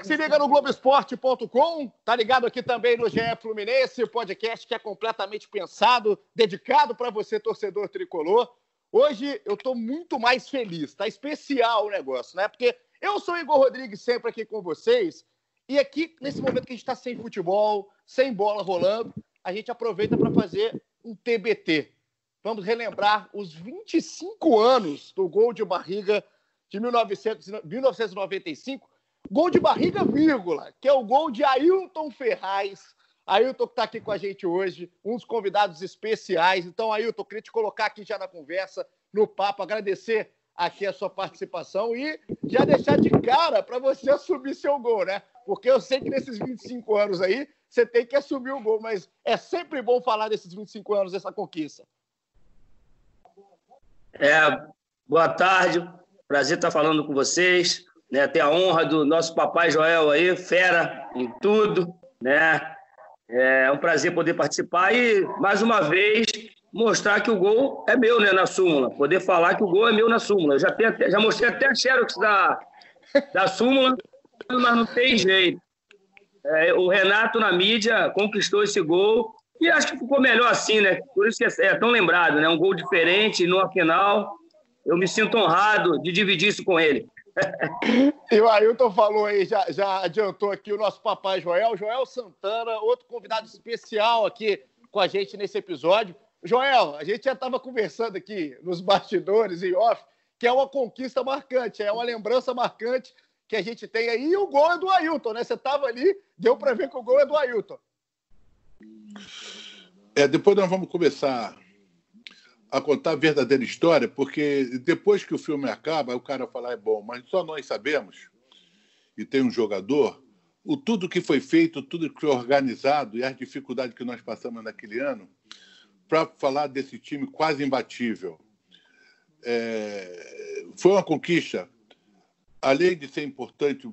Que se liga no Globoesporte.com, tá ligado aqui também no GE Fluminense, podcast que é completamente pensado, dedicado para você, torcedor tricolor. Hoje eu tô muito mais feliz, tá especial o negócio, né? Porque eu sou Igor Rodrigues, sempre aqui com vocês, e aqui, nesse momento que a gente está sem futebol, sem bola rolando, a gente aproveita para fazer um TBT. Vamos relembrar os 25 anos do gol de barriga de 1900, 1995 Gol de barriga, vírgula, que é o gol de Ailton Ferraz. Ailton que está aqui com a gente hoje, dos convidados especiais. Então, Ailton, queria te colocar aqui já na conversa, no papo, agradecer aqui a sua participação e já deixar de cara para você assumir seu gol, né? Porque eu sei que nesses 25 anos aí, você tem que assumir o gol, mas é sempre bom falar desses 25 anos, dessa conquista. É, boa tarde, prazer estar falando com vocês né? Ter a honra do nosso papai Joel aí, fera em tudo, né? É um prazer poder participar e, mais uma vez, mostrar que o gol é meu, né, na súmula. Poder falar que o gol é meu na súmula. Eu já, tenho até, já mostrei até a xerox da, da súmula, mas não tem jeito. É, o Renato, na mídia, conquistou esse gol e acho que ficou melhor assim, né? Por isso que é, é tão lembrado, né? Um gol diferente no final. Eu me sinto honrado de dividir isso com ele. E o Ailton falou aí, já, já adiantou aqui o nosso papai Joel, Joel Santana, outro convidado especial aqui com a gente nesse episódio. Joel, a gente já estava conversando aqui nos bastidores e off, que é uma conquista marcante, é uma lembrança marcante que a gente tem aí. E o gol é do Ailton, né? Você estava ali, deu para ver que o gol é do Ailton. É, depois nós vamos começar a contar a verdadeira história, porque depois que o filme acaba, o cara fala, é bom, mas só nós sabemos, e tem um jogador, o tudo que foi feito, tudo que foi organizado e as dificuldades que nós passamos naquele ano, para falar desse time quase imbatível. É, foi uma conquista, além de ser importante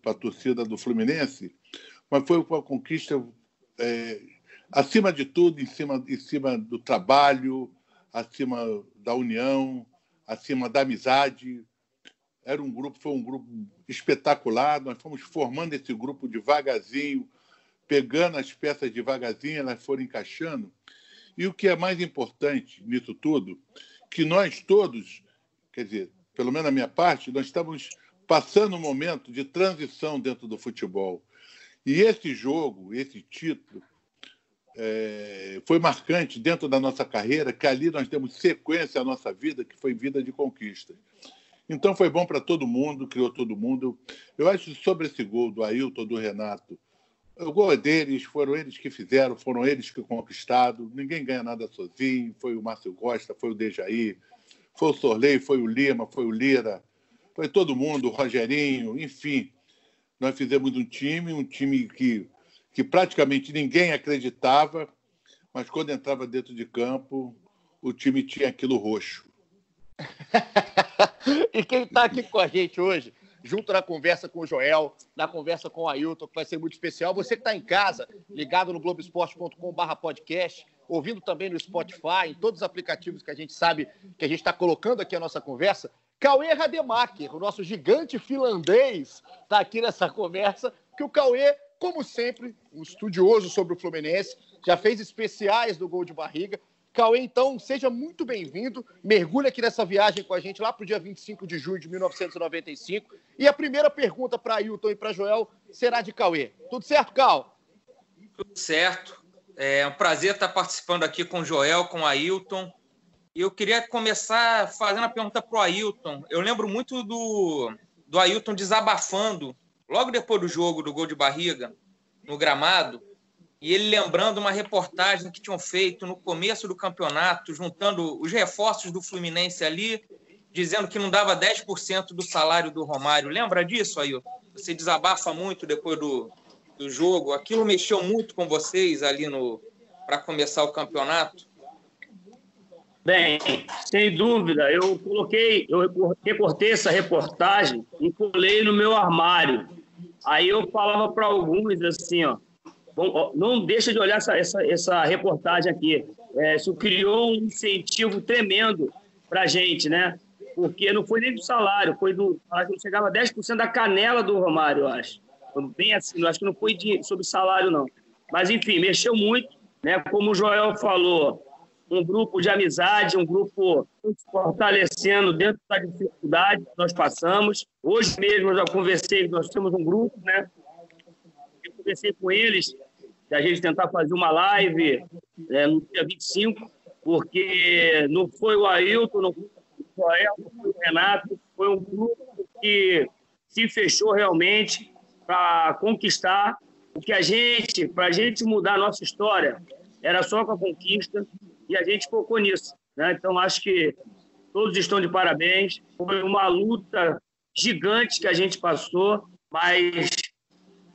para a torcida do Fluminense, mas foi uma conquista, é, acima de tudo, em cima, em cima do trabalho, acima da união, acima da amizade. Era um grupo, foi um grupo espetacular. Nós fomos formando esse grupo devagarzinho, pegando as peças devagarzinho, elas foram encaixando. E o que é mais importante nisso tudo, que nós todos, quer dizer, pelo menos a minha parte, nós estamos passando um momento de transição dentro do futebol. E esse jogo, esse título, é, foi marcante dentro da nossa carreira, que ali nós demos sequência à nossa vida, que foi vida de conquista. Então foi bom para todo mundo, criou todo mundo. Eu acho sobre esse gol do Ailton, do Renato, o gol é deles, foram eles que fizeram, foram eles que conquistaram. Ninguém ganha nada sozinho. Foi o Márcio Costa, foi o Dejaí, foi o Sorley, foi o Lima, foi o Lira, foi todo mundo, o Rogerinho, enfim. Nós fizemos um time, um time que que praticamente ninguém acreditava, mas quando entrava dentro de campo, o time tinha aquilo roxo. e quem está aqui com a gente hoje, junto na conversa com o Joel, na conversa com o Ailton, que vai ser muito especial. Você que está em casa, ligado no globesport.com.br podcast, ouvindo também no Spotify, em todos os aplicativos que a gente sabe que a gente está colocando aqui a nossa conversa. Cauê Rademacher, o nosso gigante finlandês, está aqui nessa conversa, que o Cauê como sempre, um estudioso sobre o Fluminense, já fez especiais do gol de barriga. Cauê, então, seja muito bem-vindo. Mergulhe aqui nessa viagem com a gente lá para o dia 25 de julho de 1995. E a primeira pergunta para Ailton e para Joel será de Cauê. Tudo certo, Cal? Tudo certo. É um prazer estar participando aqui com o Joel, com o Ailton. E eu queria começar fazendo a pergunta para o Ailton. Eu lembro muito do, do Ailton desabafando logo depois do jogo do gol de barriga, no gramado, e ele lembrando uma reportagem que tinham feito no começo do campeonato, juntando os reforços do Fluminense ali, dizendo que não dava 10% do salário do Romário. Lembra disso, Ailton? Você desabafa muito depois do, do jogo. Aquilo mexeu muito com vocês ali no para começar o campeonato? Bem, sem dúvida, eu coloquei, eu recortei essa reportagem e colei no meu armário. Aí eu falava para alguns assim, ó, não deixa de olhar essa, essa, essa reportagem aqui. É, isso criou um incentivo tremendo para a gente, né? Porque não foi nem do salário, foi do. Acho que chegava a 10% da canela do Romário, eu acho. Bem assim, acho que não foi de, sobre salário, não. Mas, enfim, mexeu muito, né? Como o Joel falou, um grupo de amizade, um grupo fortalecendo dentro da dificuldade que nós passamos. Hoje mesmo eu já conversei, nós temos um grupo, né? Eu conversei com eles, de a gente tentar fazer uma live é, no dia 25, porque não foi o Ailton, não foi o Joel, não foi o Renato, foi um grupo que se fechou realmente para conquistar o que a gente, para a gente mudar a nossa história, era só com a conquista, e a gente focou nisso. Né? Então, acho que todos estão de parabéns. Foi uma luta gigante que a gente passou, mas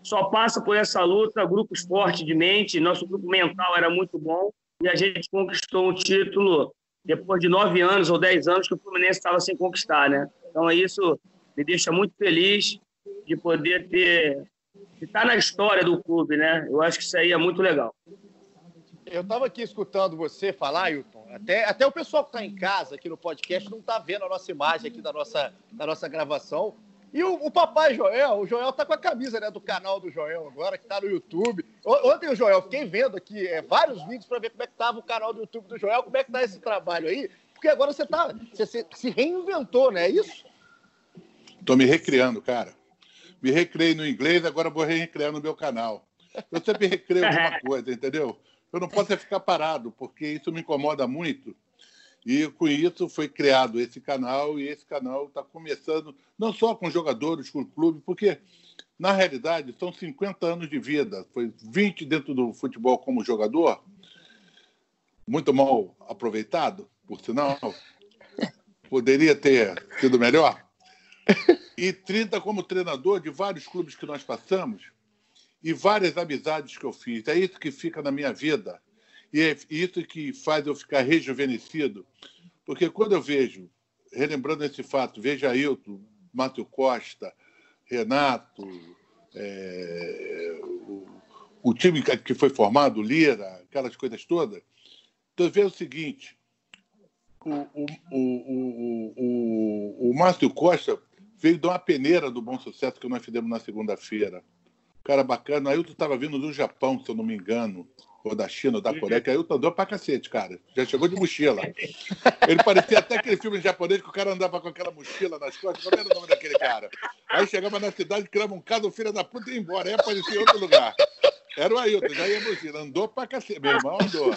só passa por essa luta grupo esporte de mente. Nosso grupo mental era muito bom e a gente conquistou um título depois de nove anos ou dez anos que o Fluminense estava sem conquistar, né? Então, isso me deixa muito feliz de poder ter de estar na história do clube, né? Eu acho que isso aí é muito legal. Eu estava aqui escutando você falar, Ailton. Até, até o pessoal que está em casa aqui no podcast não está vendo a nossa imagem aqui da nossa, da nossa gravação. E o, o, papai Joel, o Joel tá com a camisa né, do canal do Joel agora, que está no YouTube. Ontem o Joel, fiquei vendo aqui é, vários vídeos para ver como é que estava o canal do YouTube do Joel, como é que tá esse trabalho aí. Porque agora você tá. Você, você se reinventou, né? É isso? Tô me recriando, cara. Me recriei no inglês, agora vou recriar no meu canal. Eu sempre recreio alguma coisa, entendeu? Eu não posso ficar parado, porque isso me incomoda muito. E com isso foi criado esse canal, e esse canal está começando, não só com jogadores, com o clube, porque, na realidade, são 50 anos de vida. Foi 20 dentro do futebol como jogador, muito mal aproveitado, por sinal. Poderia ter sido melhor. E 30 como treinador de vários clubes que nós passamos e várias amizades que eu fiz. É isso que fica na minha vida. E é isso que faz eu ficar rejuvenescido. Porque quando eu vejo, relembrando esse fato, vejo Ailton, Márcio Costa, Renato, é, o, o, time que foi formado, Lira, aquelas coisas todas, então eu vejo o seguinte, o, o, o, o Márcio Costa veio de uma peneira do bom sucesso que nós fizemos na segunda-feira cara bacana. Ailton estava vindo do Japão, se eu não me engano, ou da China, ou da Coreia, que Ailton andou pra cacete, cara. Já chegou de mochila. Ele parecia até aquele filme japonês que o cara andava com aquela mochila nas costas. Qual era o nome daquele cara? Aí chegava na cidade, criava um caso, filho da puta e ia embora. Aí aparecia em outro lugar. Era o Ailton, já ia mochila. Andou pra cacete. Meu irmão andou.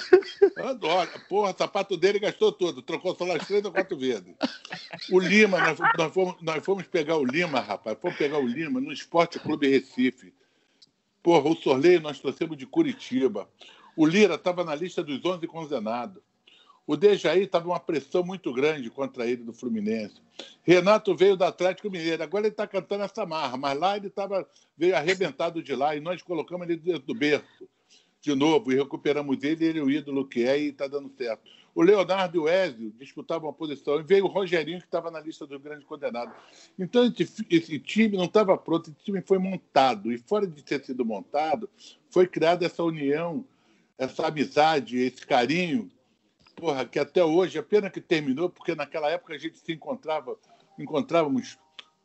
Andou. Porra, sapato dele gastou tudo. Trocou só as três ou quatro vezes. O Lima, nós, nós, fomos, nós fomos pegar o Lima, rapaz. Fomos pegar o Lima no Esporte Clube Recife. Porra, o sorteio nós trouxemos de Curitiba. O Lira estava na lista dos 11 condenados. O Dejaí estava uma pressão muito grande contra ele do Fluminense. Renato veio do Atlético Mineiro. Agora ele está cantando essa marra, mas lá ele tava, veio arrebentado de lá e nós colocamos ele dentro do berço de novo e recuperamos ele, ele é o ídolo que é e está dando certo. O Leonardo e o Ezio disputavam a posição e veio o Rogerinho, que estava na lista dos grandes condenados. Então, esse, time não estava pronto, esse time foi montado. E fora de ter sido montado, foi criada essa união, essa amizade, esse carinho, porra, que até hoje, a pena que terminou, porque naquela época a gente se encontrava, encontrávamos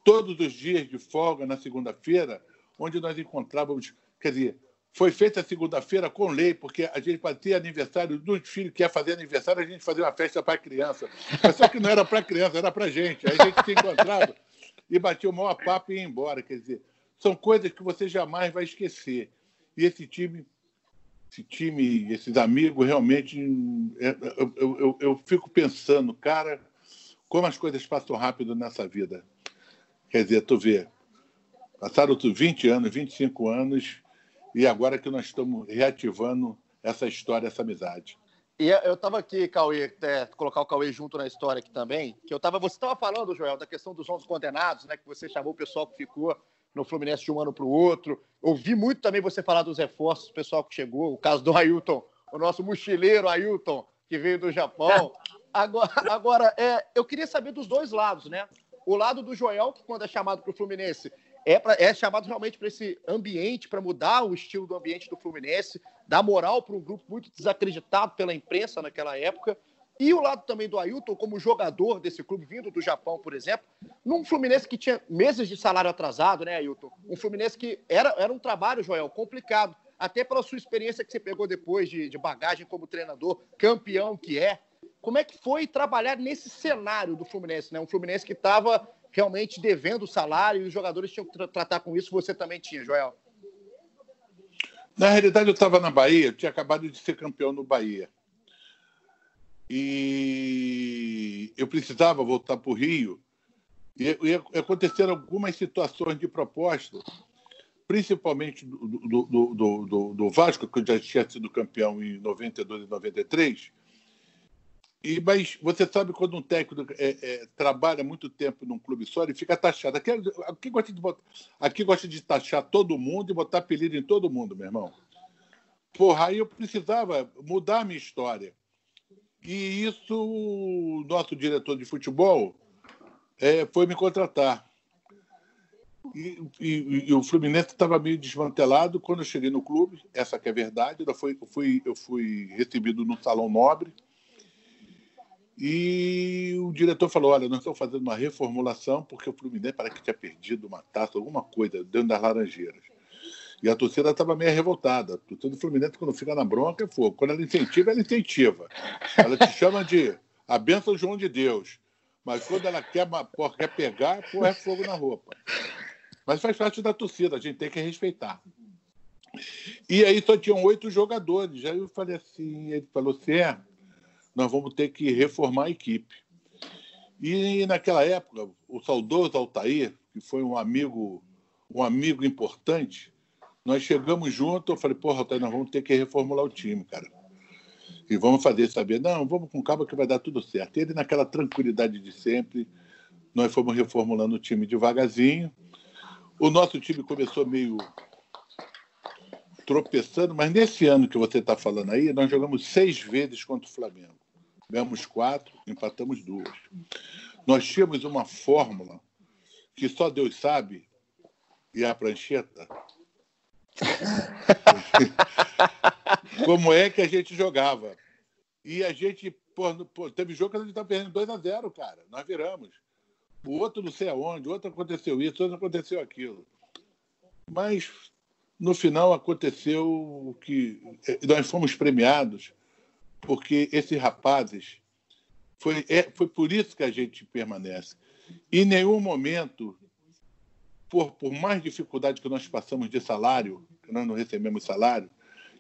todos os dias de folga na segunda-feira, onde nós encontrávamos, quer dizer, foi feita segunda-feira com lei, porque a gente para ter aniversário dos filhos que ia fazer aniversário, a gente fazia uma festa para criança. Mas só que não era para criança, era para gente. Aí a gente se encontrava e batia o maior papo e ia embora. Quer dizer, são coisas que você jamais vai esquecer. E esse time, esse time, esses amigos, realmente, é, eu, eu, eu, eu fico pensando, cara, como as coisas passam rápido nessa vida. Quer dizer, tu vê, passaram 20 anos, 25 anos e agora que nós estamos reativando essa história, essa amizade. E eu estava aqui, Cauê, é, colocar o Cauê junto na história aqui também, que eu tava, você estava falando, Joel, da questão dos 11 condenados, né, que você chamou o pessoal que ficou no Fluminense de um ano para o outro. Ouvi muito também você falar dos reforços, o pessoal que chegou, o caso do Ailton, o nosso mochileiro Ailton, que veio do Japão. Agora, agora é, eu queria saber dos dois lados, né? O lado do Joel, que quando é chamado para o Fluminense, é, pra, é chamado realmente para esse ambiente, para mudar o estilo do ambiente do Fluminense, dar moral para um grupo muito desacreditado pela imprensa naquela época. E o lado também do Ailton, como jogador desse clube, vindo do Japão, por exemplo, num Fluminense que tinha meses de salário atrasado, né, Ailton? Um Fluminense que era, era um trabalho, Joel, complicado, até pela sua experiência que você pegou depois de, de bagagem como treinador, campeão que é. Como é que foi trabalhar nesse cenário do Fluminense, né? Um Fluminense que estava realmente devendo salário e os jogadores tinham que tra tratar com isso, você também tinha, Joel? Na realidade, eu estava na Bahia, tinha acabado de ser campeão no Bahia. E eu precisava voltar para o Rio. E, e aconteceram algumas situações de proposta, principalmente do, do, do, do, do Vasco, que eu já tinha sido campeão em 92 e 93 e, mas você sabe quando um técnico é, é, trabalha muito tempo num clube só, ele fica taxado. Aqui, aqui, gosta de botar, aqui gosta de taxar todo mundo e botar apelido em todo mundo, meu irmão. Porra, aí eu precisava mudar a minha história. E isso o nosso diretor de futebol é, foi me contratar. E, e, e o Fluminense estava meio desmantelado quando eu cheguei no clube, essa que é a verdade. Eu fui, eu fui, eu fui recebido no Salão Nobre e o diretor falou: Olha, nós estamos fazendo uma reformulação porque o Fluminense parece que tinha perdido uma taça, alguma coisa, dentro das Laranjeiras. E a torcida estava meio revoltada. A torcida do Fluminense, quando fica na bronca, é fogo. Quando ela incentiva, ela incentiva. Ela te chama de a benção João de Deus. Mas quando ela quer, porra, quer pegar, porra, é fogo na roupa. Mas faz parte da torcida, a gente tem que respeitar. E aí só tinham oito jogadores. Aí eu falei assim, ele falou assim, é, nós vamos ter que reformar a equipe. E naquela época, o saudoso Altair, que foi um amigo, um amigo importante, nós chegamos junto, eu falei, porra, Altair, nós vamos ter que reformular o time, cara. E vamos fazer saber, não, vamos com calma que vai dar tudo certo. E ele, naquela tranquilidade de sempre, nós fomos reformulando o time devagarzinho. O nosso time começou meio tropeçando, mas nesse ano que você está falando aí, nós jogamos seis vezes contra o Flamengo ganhamos quatro, empatamos duas. Nós tínhamos uma fórmula que só Deus sabe, e a prancheta. Como é que a gente jogava? E a gente, pô, teve jogo que a gente estava perdendo 2 a 0 cara. Nós viramos. O outro não sei aonde, o outro aconteceu isso, o outro aconteceu aquilo. Mas no final aconteceu o que eh, nós fomos premiados porque esses rapazes foi, é, foi por isso que a gente permanece. Em nenhum momento, por, por mais dificuldade que nós passamos de salário, que nós não recebemos salário,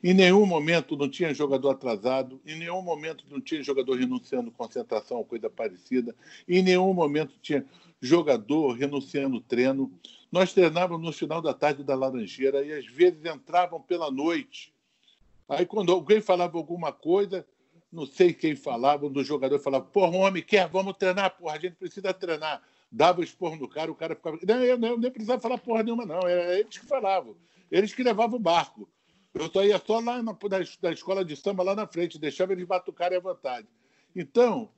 em nenhum momento não tinha jogador atrasado, em nenhum momento não tinha jogador renunciando concentração ou coisa parecida, em nenhum momento tinha jogador renunciando treino. Nós treinávamos no final da tarde da Laranjeira e às vezes entravam pela noite. Aí quando alguém falava alguma coisa, não sei quem falava, um dos jogadores falava, porra, um homem quer, vamos treinar, porra, a gente precisa treinar. Dava esporro no cara, o cara ficava. Não, eu, eu nem precisava falar porra nenhuma, não. Era eles que falavam. Eles que levavam o barco. Eu só ia só lá na, na, escola de samba, lá na frente, deixava eles batucarem à vontade. Então,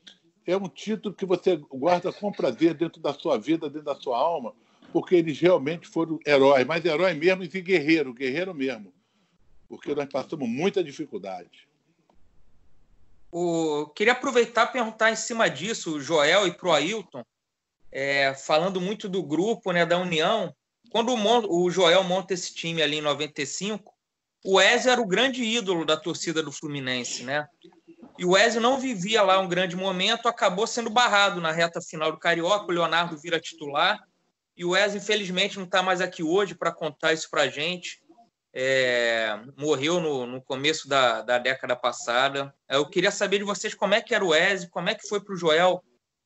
é um título que você guarda com prazer dentro da sua vida, dentro da sua alma, porque eles realmente foram heróis, mas heróis mesmo e guerreiro, guerreiro mesmo. Porque nós passamos muita dificuldade. O... Queria aproveitar e perguntar em cima disso, Joel e pro Ailton, é, falando muito do grupo, né, da União. Quando o, o Joel monta esse time ali em 95, o Ezio era o grande ídolo da torcida do Fluminense, né? E o Ezio não vivia lá um grande momento, acabou sendo barrado na reta final do Carioca, o Leonardo vira titular, e o Ezio, infelizmente, não está mais aqui hoje para contar isso para a gente é, morreu no, no começo da, da, década passada. Eu queria saber de vocês como é que era o Ezio, como é que foi para o Joel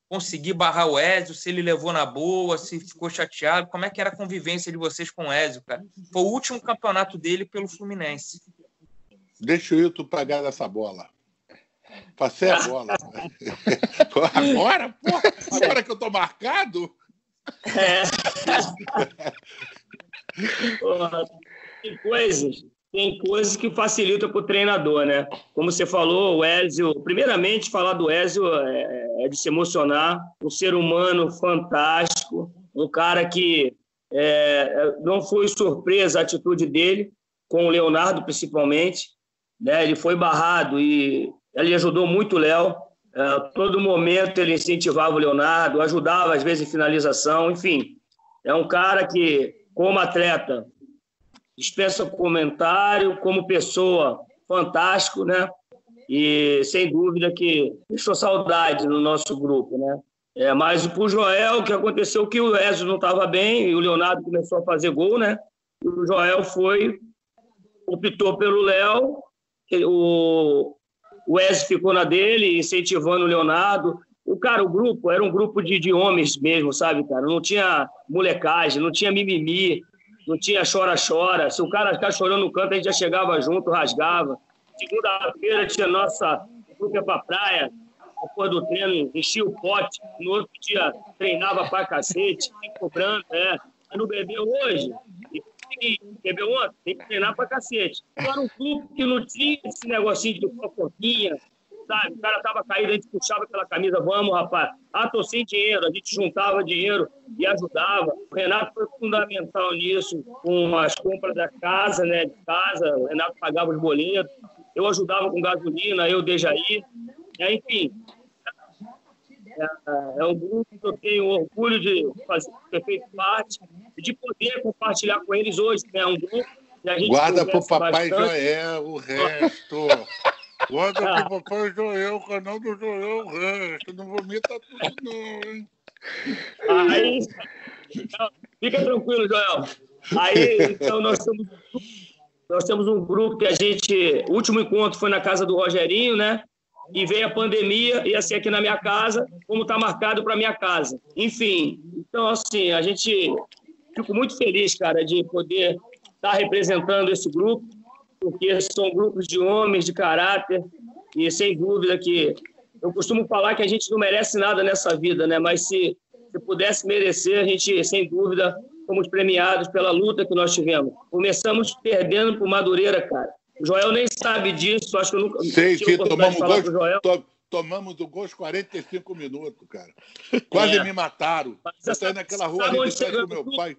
conseguir barrar o Ezio, se ele levou na boa, se ficou chateado, como é que era a convivência de vocês com o Ezio, cara? Foi o último campeonato dele pelo Fluminense. Deixa eu tu pagar essa bola. Passei a bola. agora, porra, agora que eu tô marcado? É. tem coisas, tem coisas que facilitam para o treinador, né? Como você falou, o Ezio, primeiramente falar do Ezio é, é de se emocionar, um ser humano fantástico, um cara que é, não foi surpresa a atitude dele, com o Leonardo principalmente, né? Ele foi barrado e ele ajudou muito o Léo. É, todo momento ele incentivava o Leonardo, ajudava às vezes em finalização, enfim. É um cara que, como atleta, dispensa comentário, como pessoa, fantástico, né? E sem dúvida que deixou saudade no nosso grupo, né? É, mas o Joel, o que aconteceu que o Ezio não estava bem e o Leonardo começou a fazer gol, né? E o Joel foi, optou pelo Léo, o, o Ezio ficou na dele, incentivando o Leonardo. O cara, o grupo, era um grupo de, de homens mesmo, sabe, cara? Não tinha molecagem, não tinha mimimi, não tinha chora-chora. Se o cara ficar chorando no canto, a gente já chegava junto, rasgava. Segunda-feira tinha nossa grupo pra praia, depois do treino, enchia o pote. No outro dia, treinava pra cacete, cobrando, é. Mas não bebeu hoje? E bebeu ontem? Tem que treinar pra cacete. Era um grupo que não tinha esse negocinho de fofoquinha, sabe? O cara tava caído, a gente puxava aquela camisa, vamos, rapaz. Ah, tô sem dinheiro, a gente juntava dinheiro e ajudava. O Renato foi fundamental nisso, com as compras da casa, né, de casa, o Renato pagava os boletos, eu ajudava com gasolina, eu, Dejaí, é, enfim. É, é, um grupo que eu tenho orgulho de fazer, ter feito parte e de poder compartilhar com eles hoje. É um grupo Guarda para o Papai bastante. Joel o resto. Guarda ah. pro Papai Joel, o canal do Joel, o resto. Não vomita tudo, não, hein? Aí, fica tranquilo, Joel. Aí, então, nós temos, nós temos um grupo que a gente. O último encontro foi na casa do Rogerinho, né? E veio a pandemia, ia ser aqui na minha casa, como está marcado para minha casa. Enfim, então, assim, a gente. Fico muito feliz, cara, de poder estar tá representando esse grupo porque são grupos de homens de caráter e sem dúvida que eu costumo falar que a gente não merece nada nessa vida, né? Mas se, se pudesse merecer, a gente sem dúvida fomos premiados pela luta que nós tivemos. Começamos perdendo por Madureira, cara. O Joel nem sabe disso, acho que eu nunca Sei, sim, tomamos gol, to, tomamos o gol aos 45 minutos, cara. Quase é. me mataram. eu saí naquela rua ali de trás do meu pai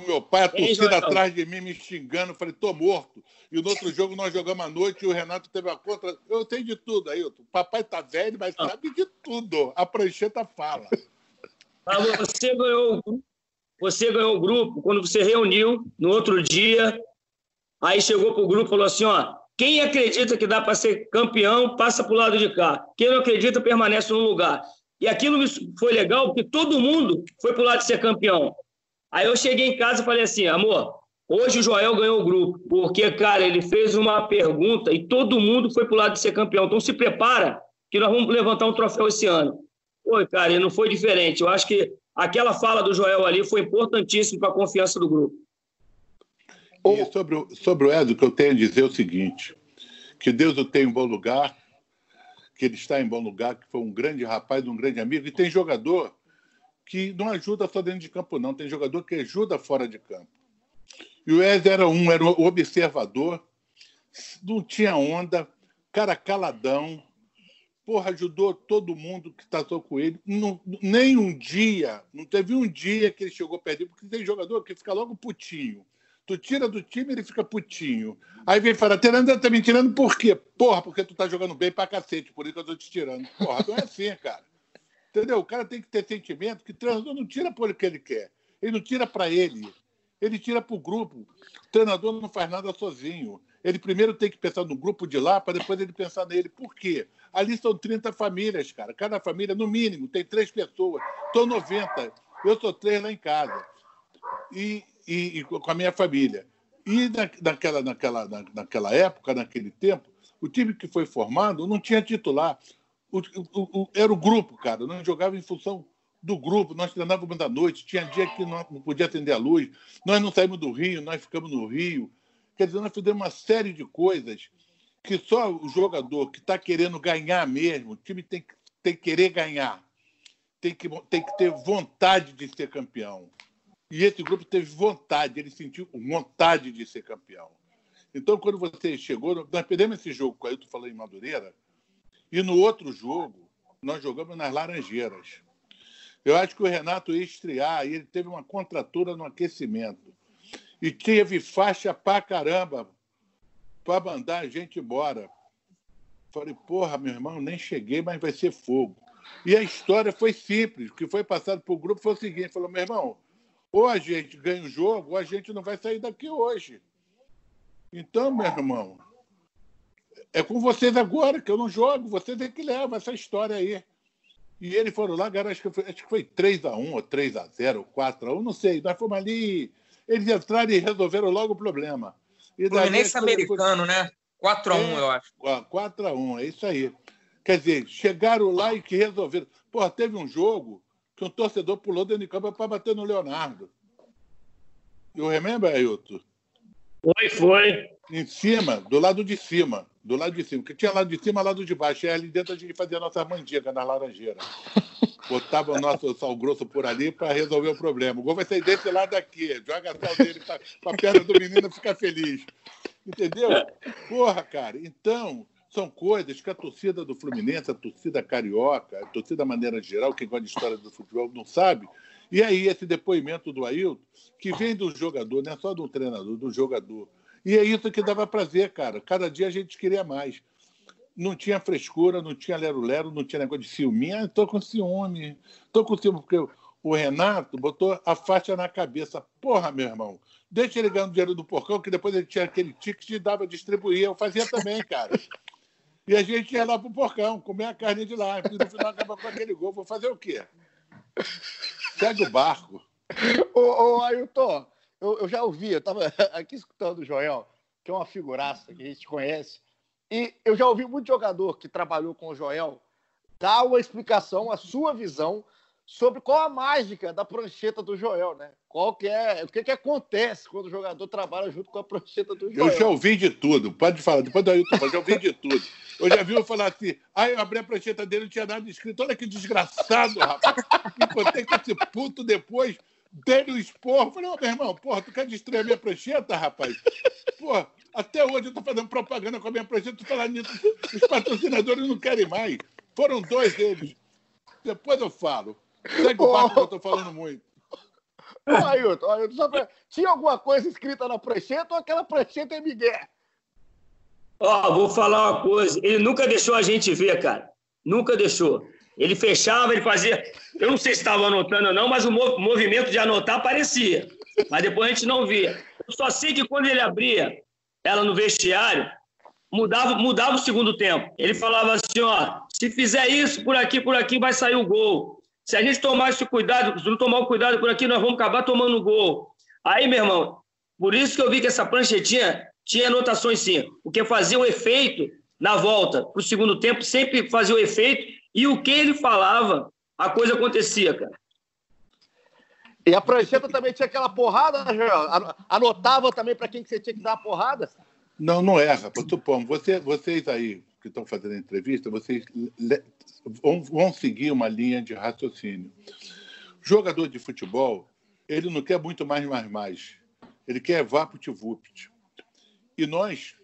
com meu pai, a torcida atrás de mim me xingando. Falei, tô morto. E no outro jogo nós jogamos à noite e o Renato teve a contra. Eu tenho de tudo, Ailton. Papai tá velho, mas ah. sabe de tudo. A prancheta fala. Mas você ganhou, você ganhou o grupo quando você reuniu no outro dia. Aí chegou pro grupo e falou assim: ó, quem acredita que dá para ser campeão, passa para o lado de cá. Quem não acredita, permanece no lugar. E aquilo foi legal porque todo mundo foi para o lado de ser campeão. Aí eu cheguei em casa e falei assim, amor, hoje o Joel ganhou o grupo, porque, cara, ele fez uma pergunta e todo mundo foi pro lado de ser campeão. Então se prepara que nós vamos levantar um troféu esse ano. Oi, cara, e não foi diferente. Eu acho que aquela fala do Joel ali foi importantíssima para a confiança do grupo. E sobre o, sobre o Edu, o que eu tenho a dizer o seguinte: que Deus o tem em bom lugar, que ele está em bom lugar, que foi um grande rapaz, um grande amigo, e tem jogador que não ajuda só dentro de campo, não. Tem jogador que ajuda fora de campo. E o Ed era um, era o observador, não tinha onda, cara caladão, porra, ajudou todo mundo que tratou com ele. Não, nem um dia, não teve um dia que ele chegou perdido, porque tem jogador que fica logo putinho. Tu tira do time, ele fica putinho. Aí vem falar, Tirando, tá me tirando por quê? Porra, porque tu tá jogando bem pra cacete, por isso que eu tô te tirando. Porra, não é assim, cara. Entendeu? O cara tem que ter sentimento que treinador não tira por que ele quer. Ele não tira para ele. Ele tira para o grupo. O treinador não faz nada sozinho. Ele primeiro tem que pensar no grupo de lá, para depois ele pensar nele. Por quê? Ali são 30 famílias, cara. Cada família, no mínimo, tem três pessoas. Estou 90. Eu sou três lá em casa. E, e, e com a minha família. E na, naquela, naquela, na, naquela época, naquele tempo, o time que foi formado não tinha titular. O, o, o, era o grupo, cara. Nós jogava em função do grupo. Nós treinávamos da noite. Tinha dia que não podia atender a luz. Nós não saímos do Rio, nós ficamos no Rio. Quer dizer, nós fizemos uma série de coisas que só o jogador que está querendo ganhar mesmo, o time tem, tem que querer ganhar, tem que, tem que ter vontade de ser campeão. E esse grupo teve vontade, ele sentiu vontade de ser campeão. Então, quando você chegou, nós perdemos esse jogo com o Ailton falou em Madureira, e no outro jogo, nós jogamos nas Laranjeiras. Eu acho que o Renato ia estrear e ele teve uma contratura no aquecimento. E teve faixa pra caramba para mandar a gente embora. Falei, porra, meu irmão, nem cheguei, mas vai ser fogo. E a história foi simples. O que foi passado para o grupo foi o seguinte: falou, meu irmão, ou a gente ganha o jogo, ou a gente não vai sair daqui hoje. Então, meu irmão, é com vocês agora, que eu não jogo, vocês é que levam essa história aí. E eles foram lá, cara, acho que foi, acho que foi 3x1, ou 3x0, ou 4x1, não sei. Nós fomos ali, eles entraram e resolveram logo o problema. E Fluminense americano, foi... né? 4x1, é, eu acho. 4x1, é isso aí. Quer dizer, chegaram lá e que resolveram. Pô, teve um jogo que um torcedor pulou dentro de campo para bater no Leonardo. Eu lembro, Ailton? Foi, foi. Em cima, do lado de cima. Do lado de cima. Porque tinha lado de cima lado de baixo. E ali dentro a gente fazia a nossa mandinga na laranjeira. Botava o nosso sal grosso por ali para resolver o problema. O gol vai sair desse lado aqui. Joga sal dele para a perna do menino ficar feliz. Entendeu? Porra, cara. Então, são coisas que a torcida do Fluminense, a torcida carioca, a torcida da maneira geral, quem gosta de história do futebol, não sabe. E aí, esse depoimento do Ailton, que vem do jogador, não é só do treinador, do jogador. E é isso que dava prazer, cara. Cada dia a gente queria mais. Não tinha frescura, não tinha lero-lero, não tinha negócio de ciúme. Ah, estou com ciúme. Estou com ciúme porque o Renato botou a faixa na cabeça. Porra, meu irmão, deixa ele ganhar o dinheiro do porcão, que depois ele tinha aquele ticket e dava distribuir. Eu fazia também, cara. E a gente ia lá pro porcão, comer a carne de lá. E no final acaba com aquele gol. Vou fazer o quê? Segue o barco. Ô, ô Ailton, eu, eu já ouvi, eu estava aqui escutando o Joel, que é uma figuraça que a gente conhece, e eu já ouvi muito jogador que trabalhou com o Joel dar uma explicação, a sua visão sobre qual a mágica da prancheta do Joel, né? Qual que é, o que, que acontece quando o jogador trabalha junto com a prancheta do Joel? Eu já ouvi de tudo, pode falar, depois do Ailton, eu já ouvi de tudo. Eu já vi eu falar assim, aí eu abri a prancheta dele, não tinha nada escrito, olha que desgraçado, rapaz. Com esse puto depois, dele o esporro, falei, ô oh, meu irmão, porra, tu quer destruir a minha prancheta, rapaz? Porra, até hoje eu tô fazendo propaganda com a minha prancheta, tu falar nisso, os patrocinadores não querem mais. Foram dois deles. Depois eu falo. Segue o barco que eu tô falando muito. Ô, Ailton, Ailton pra... tinha alguma coisa escrita na prancheta ou aquela prancheta é Miguel? Ó, oh, vou falar uma coisa. Ele nunca deixou a gente ver, cara. Nunca deixou. Ele fechava, ele fazia. Eu não sei se estava anotando ou não, mas o movimento de anotar aparecia. Mas depois a gente não via. Eu só sei que quando ele abria ela no vestiário, mudava, mudava o segundo tempo. Ele falava assim: ó, se fizer isso por aqui, por aqui, vai sair o gol. Se a gente tomar esse cuidado, se não tomar o cuidado por aqui, nós vamos acabar tomando gol. Aí, meu irmão, por isso que eu vi que essa pranchetinha tinha anotações sim, porque fazia o efeito na volta para o segundo tempo, sempre fazia o efeito, e o que ele falava, a coisa acontecia, cara. E a prancheta também tinha aquela porrada, Joel? Anotava também para quem que você tinha que dar a porrada? Não, não erra. Supomos, você, vocês aí que estão fazendo a entrevista, vocês vão, seguir uma linha de raciocínio. Jogador de futebol, ele não quer muito mais, mais, mais. Ele quer vapt-vupt. E nós,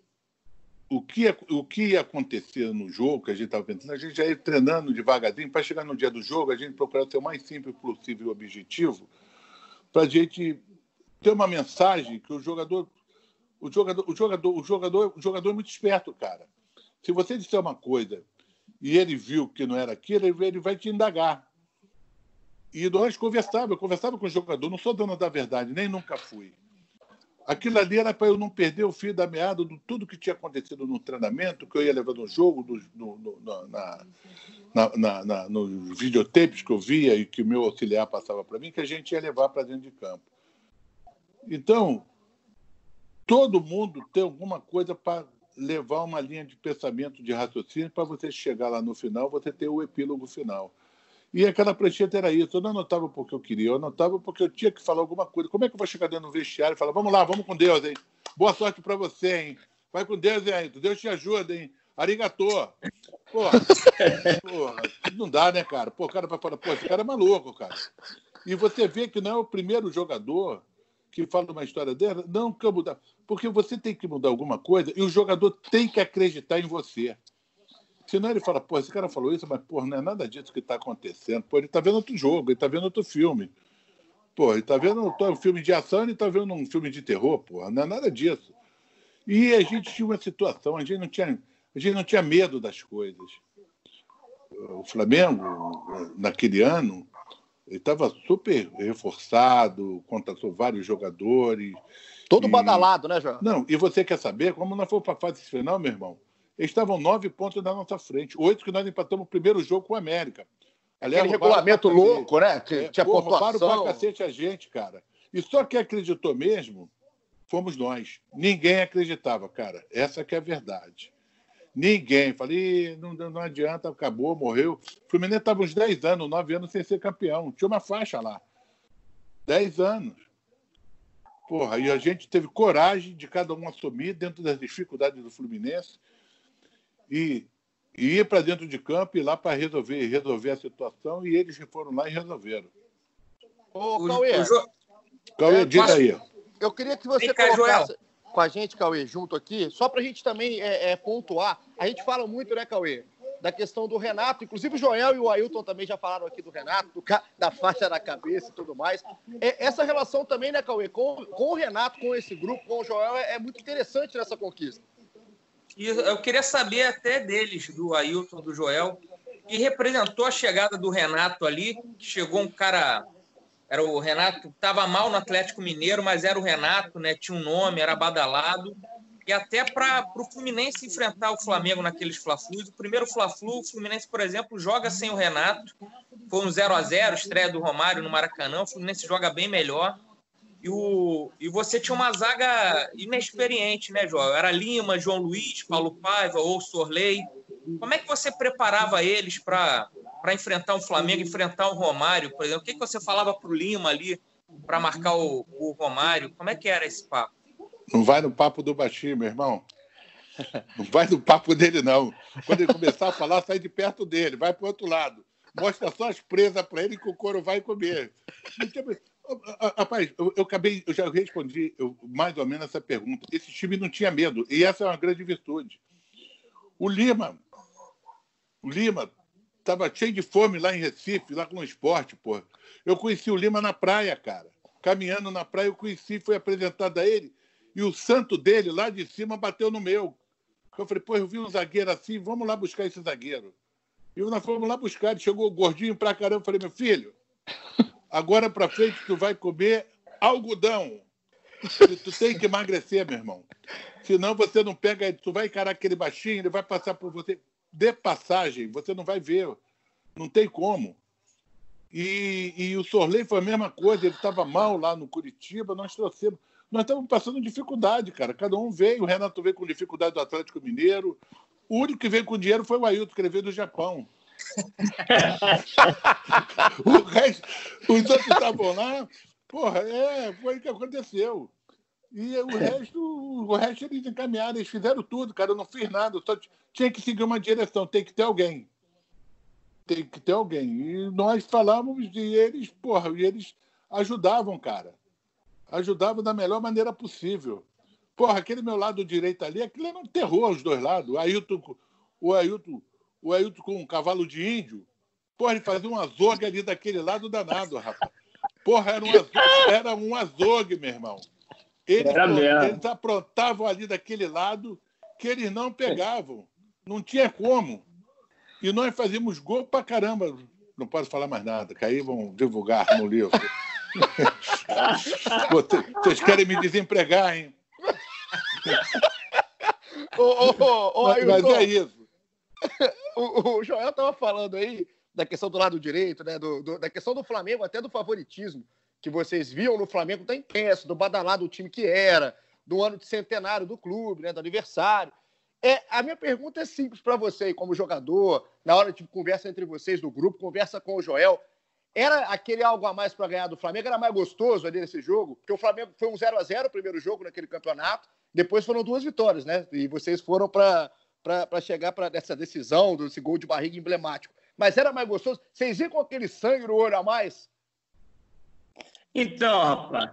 o que, o que ia acontecer no jogo que a gente estava pensando, a gente já ia treinando devagarzinho para chegar no dia do jogo, a gente procurar ser o mais simples possível e objetivo, para a gente ter uma mensagem que o jogador, o jogador, o jogador, o jogador, o jogador é muito esperto, cara. Se você disser uma coisa e ele viu que não era aquilo, ele vai te indagar. E nós conversávamos, eu conversava com o jogador, não sou dono da verdade, nem nunca fui. Aquilo ali era para eu não perder o fio da meada de tudo que tinha acontecido no treinamento, que eu ia levando no jogo, no, no, no, na, na, na, nos videotapes que eu via e que o meu auxiliar passava para mim, que a gente ia levar para dentro de campo. Então, todo mundo tem alguma coisa para levar uma linha de pensamento, de raciocínio, para você chegar lá no final, você ter o epílogo final. E aquela prancheta era isso. Eu não anotava porque eu queria, eu anotava porque eu tinha que falar alguma coisa. Como é que eu vou chegar dentro do vestiário e falar, vamos lá, vamos com Deus, hein? Boa sorte para você, hein? Vai com Deus, hein. Deus te ajuda, hein? Arigatô. Porra, porra, não dá, né, cara? Pô, o cara vai falar, pô, esse cara é maluco, cara. E você vê que não é o primeiro jogador que fala uma história dessa, não mudar. Porque você tem que mudar alguma coisa e o jogador tem que acreditar em você. Senão ele fala, pô, esse cara falou isso, mas, pô, não é nada disso que está acontecendo. Pô, ele está vendo outro jogo, ele está vendo outro filme. Pô, ele está vendo um filme de ação, ele está vendo um filme de terror, pô, não é nada disso. E a gente tinha uma situação, a gente não tinha, a gente não tinha medo das coisas. O Flamengo, naquele ano, estava super reforçado, contratou vários jogadores. Todo e... badalado, né, João? Não, e você quer saber, como nós fomos para a fase final, meu irmão, eles estavam nove pontos na nossa frente. Oito que nós empatamos o primeiro jogo com o América. Aliás, Aquele regulamento louco, né? Que é, tinha porra, pontuação. pra cacete a gente, cara. E só quem acreditou mesmo fomos nós. Ninguém acreditava, cara. Essa que é a verdade. Ninguém. Falei, não, não adianta, acabou, morreu. O Fluminense estava uns 10 anos, 9 anos sem ser campeão. Tinha uma faixa lá. 10 anos. Porra, e a gente teve coragem de cada um assumir dentro das dificuldades do Fluminense e, e ir para dentro de campo e lá para resolver, resolver a situação. E eles foram lá e resolveram. Ô, Cauê, o, Cauê, é, diga aí. Eu queria que você colocasse com a gente, Cauê, junto aqui, só para a gente também é, é, pontuar. A gente fala muito, né, Cauê, da questão do Renato. Inclusive o Joel e o Ailton também já falaram aqui do Renato, do, da faixa na cabeça e tudo mais. É, essa relação também, né, Cauê, com, com o Renato, com esse grupo, com o Joel, é, é muito interessante nessa conquista. E eu queria saber até deles, do Ailton, do Joel, que representou a chegada do Renato ali, que chegou um cara era o Renato, estava mal no Atlético Mineiro, mas era o Renato, né? Tinha um nome, era badalado. E até para o Fluminense enfrentar o Flamengo naqueles Fla-Flus. O primeiro Fla-Flu, o Fluminense, por exemplo, joga sem o Renato. Foi um 0 a 0 estreia do Romário no Maracanã. O Fluminense joga bem melhor. E, o, e você tinha uma zaga inexperiente, né, João? Era Lima, João Luiz, Paulo Paiva ou Sorley. Como é que você preparava eles para enfrentar um Flamengo, enfrentar um Romário, por exemplo? O que, que você falava para o Lima ali para marcar o, o, Romário? Como é que era esse papo? Não vai no papo do baixinho, meu irmão. Não vai no papo dele, não. Quando ele começar a falar, sai de perto dele, vai para o outro lado. Mostra só as presas para ele que o couro vai comer. Rapaz, eu, eu, acabei, eu já respondi eu, mais ou menos essa pergunta. Esse time não tinha medo, e essa é uma grande virtude. O Lima, o Lima Tava cheio de fome lá em Recife, lá com o esporte, pô. Eu conheci o Lima na praia, cara. Caminhando na praia, eu conheci, foi apresentado a ele. E o santo dele, lá de cima, bateu no meu. Eu falei, pô, eu vi um zagueiro assim, vamos lá buscar esse zagueiro. E nós fomos lá buscar, ele chegou gordinho pra caramba. Eu falei, meu filho, agora pra frente tu vai comer algodão. Tu tem que emagrecer, meu irmão. Senão você não pega, tu vai encarar aquele baixinho, ele vai passar por você de passagem, você não vai ver, não tem como. E, e o Sorley foi a mesma coisa, ele estava mal lá no Curitiba, nós trouxemos. Nós estamos passando dificuldade, cara. Cada um veio, o Renato veio com dificuldade do Atlético Mineiro. O único que veio com dinheiro foi o Ailton, que veio do Japão. o resto, os outros estavam lá. Porra, é, foi o que aconteceu. E o resto, o resto eles encaminharam, eles fizeram tudo, cara. Eu não fiz nada, só tinha que seguir uma direção, tem que ter alguém. Tem que ter alguém. E nós falávamos e eles, porra, e eles ajudavam, cara. Ajudavam da melhor maneira possível. Porra, aquele meu lado direito ali, aquilo era um terror aos dois lados. O Ailton, o Ailton, o Ailton com um cavalo de índio. Porra, ele fazia um azogue ali daquele lado danado, rapaz. Porra, era um azogue, era um azogue meu irmão. Eles, eles aprontavam ali daquele lado que eles não pegavam. Não tinha como. E nós fazíamos gol pra caramba. Não posso falar mais nada, que aí vão divulgar no livro. Vocês querem me desempregar, hein? ô, ô, ô, mas, mas é isso. O, o Joel estava falando aí da questão do lado direito, né? Do, do, da questão do Flamengo, até do favoritismo que vocês viam no Flamengo tá intenso, do badalado do time que era, do ano de centenário do clube, né, do aniversário. É, a minha pergunta é simples para você, como jogador, na hora de conversa entre vocês do grupo, conversa com o Joel. Era aquele algo a mais para ganhar do Flamengo? Era mais gostoso ali nesse jogo? Porque o Flamengo foi um 0 a 0 o primeiro jogo naquele campeonato. depois foram duas vitórias, né? E vocês foram para chegar para essa decisão, desse gol de barriga emblemático. Mas era mais gostoso? Vocês iam com aquele sangue no olho a mais? Então, rapaz,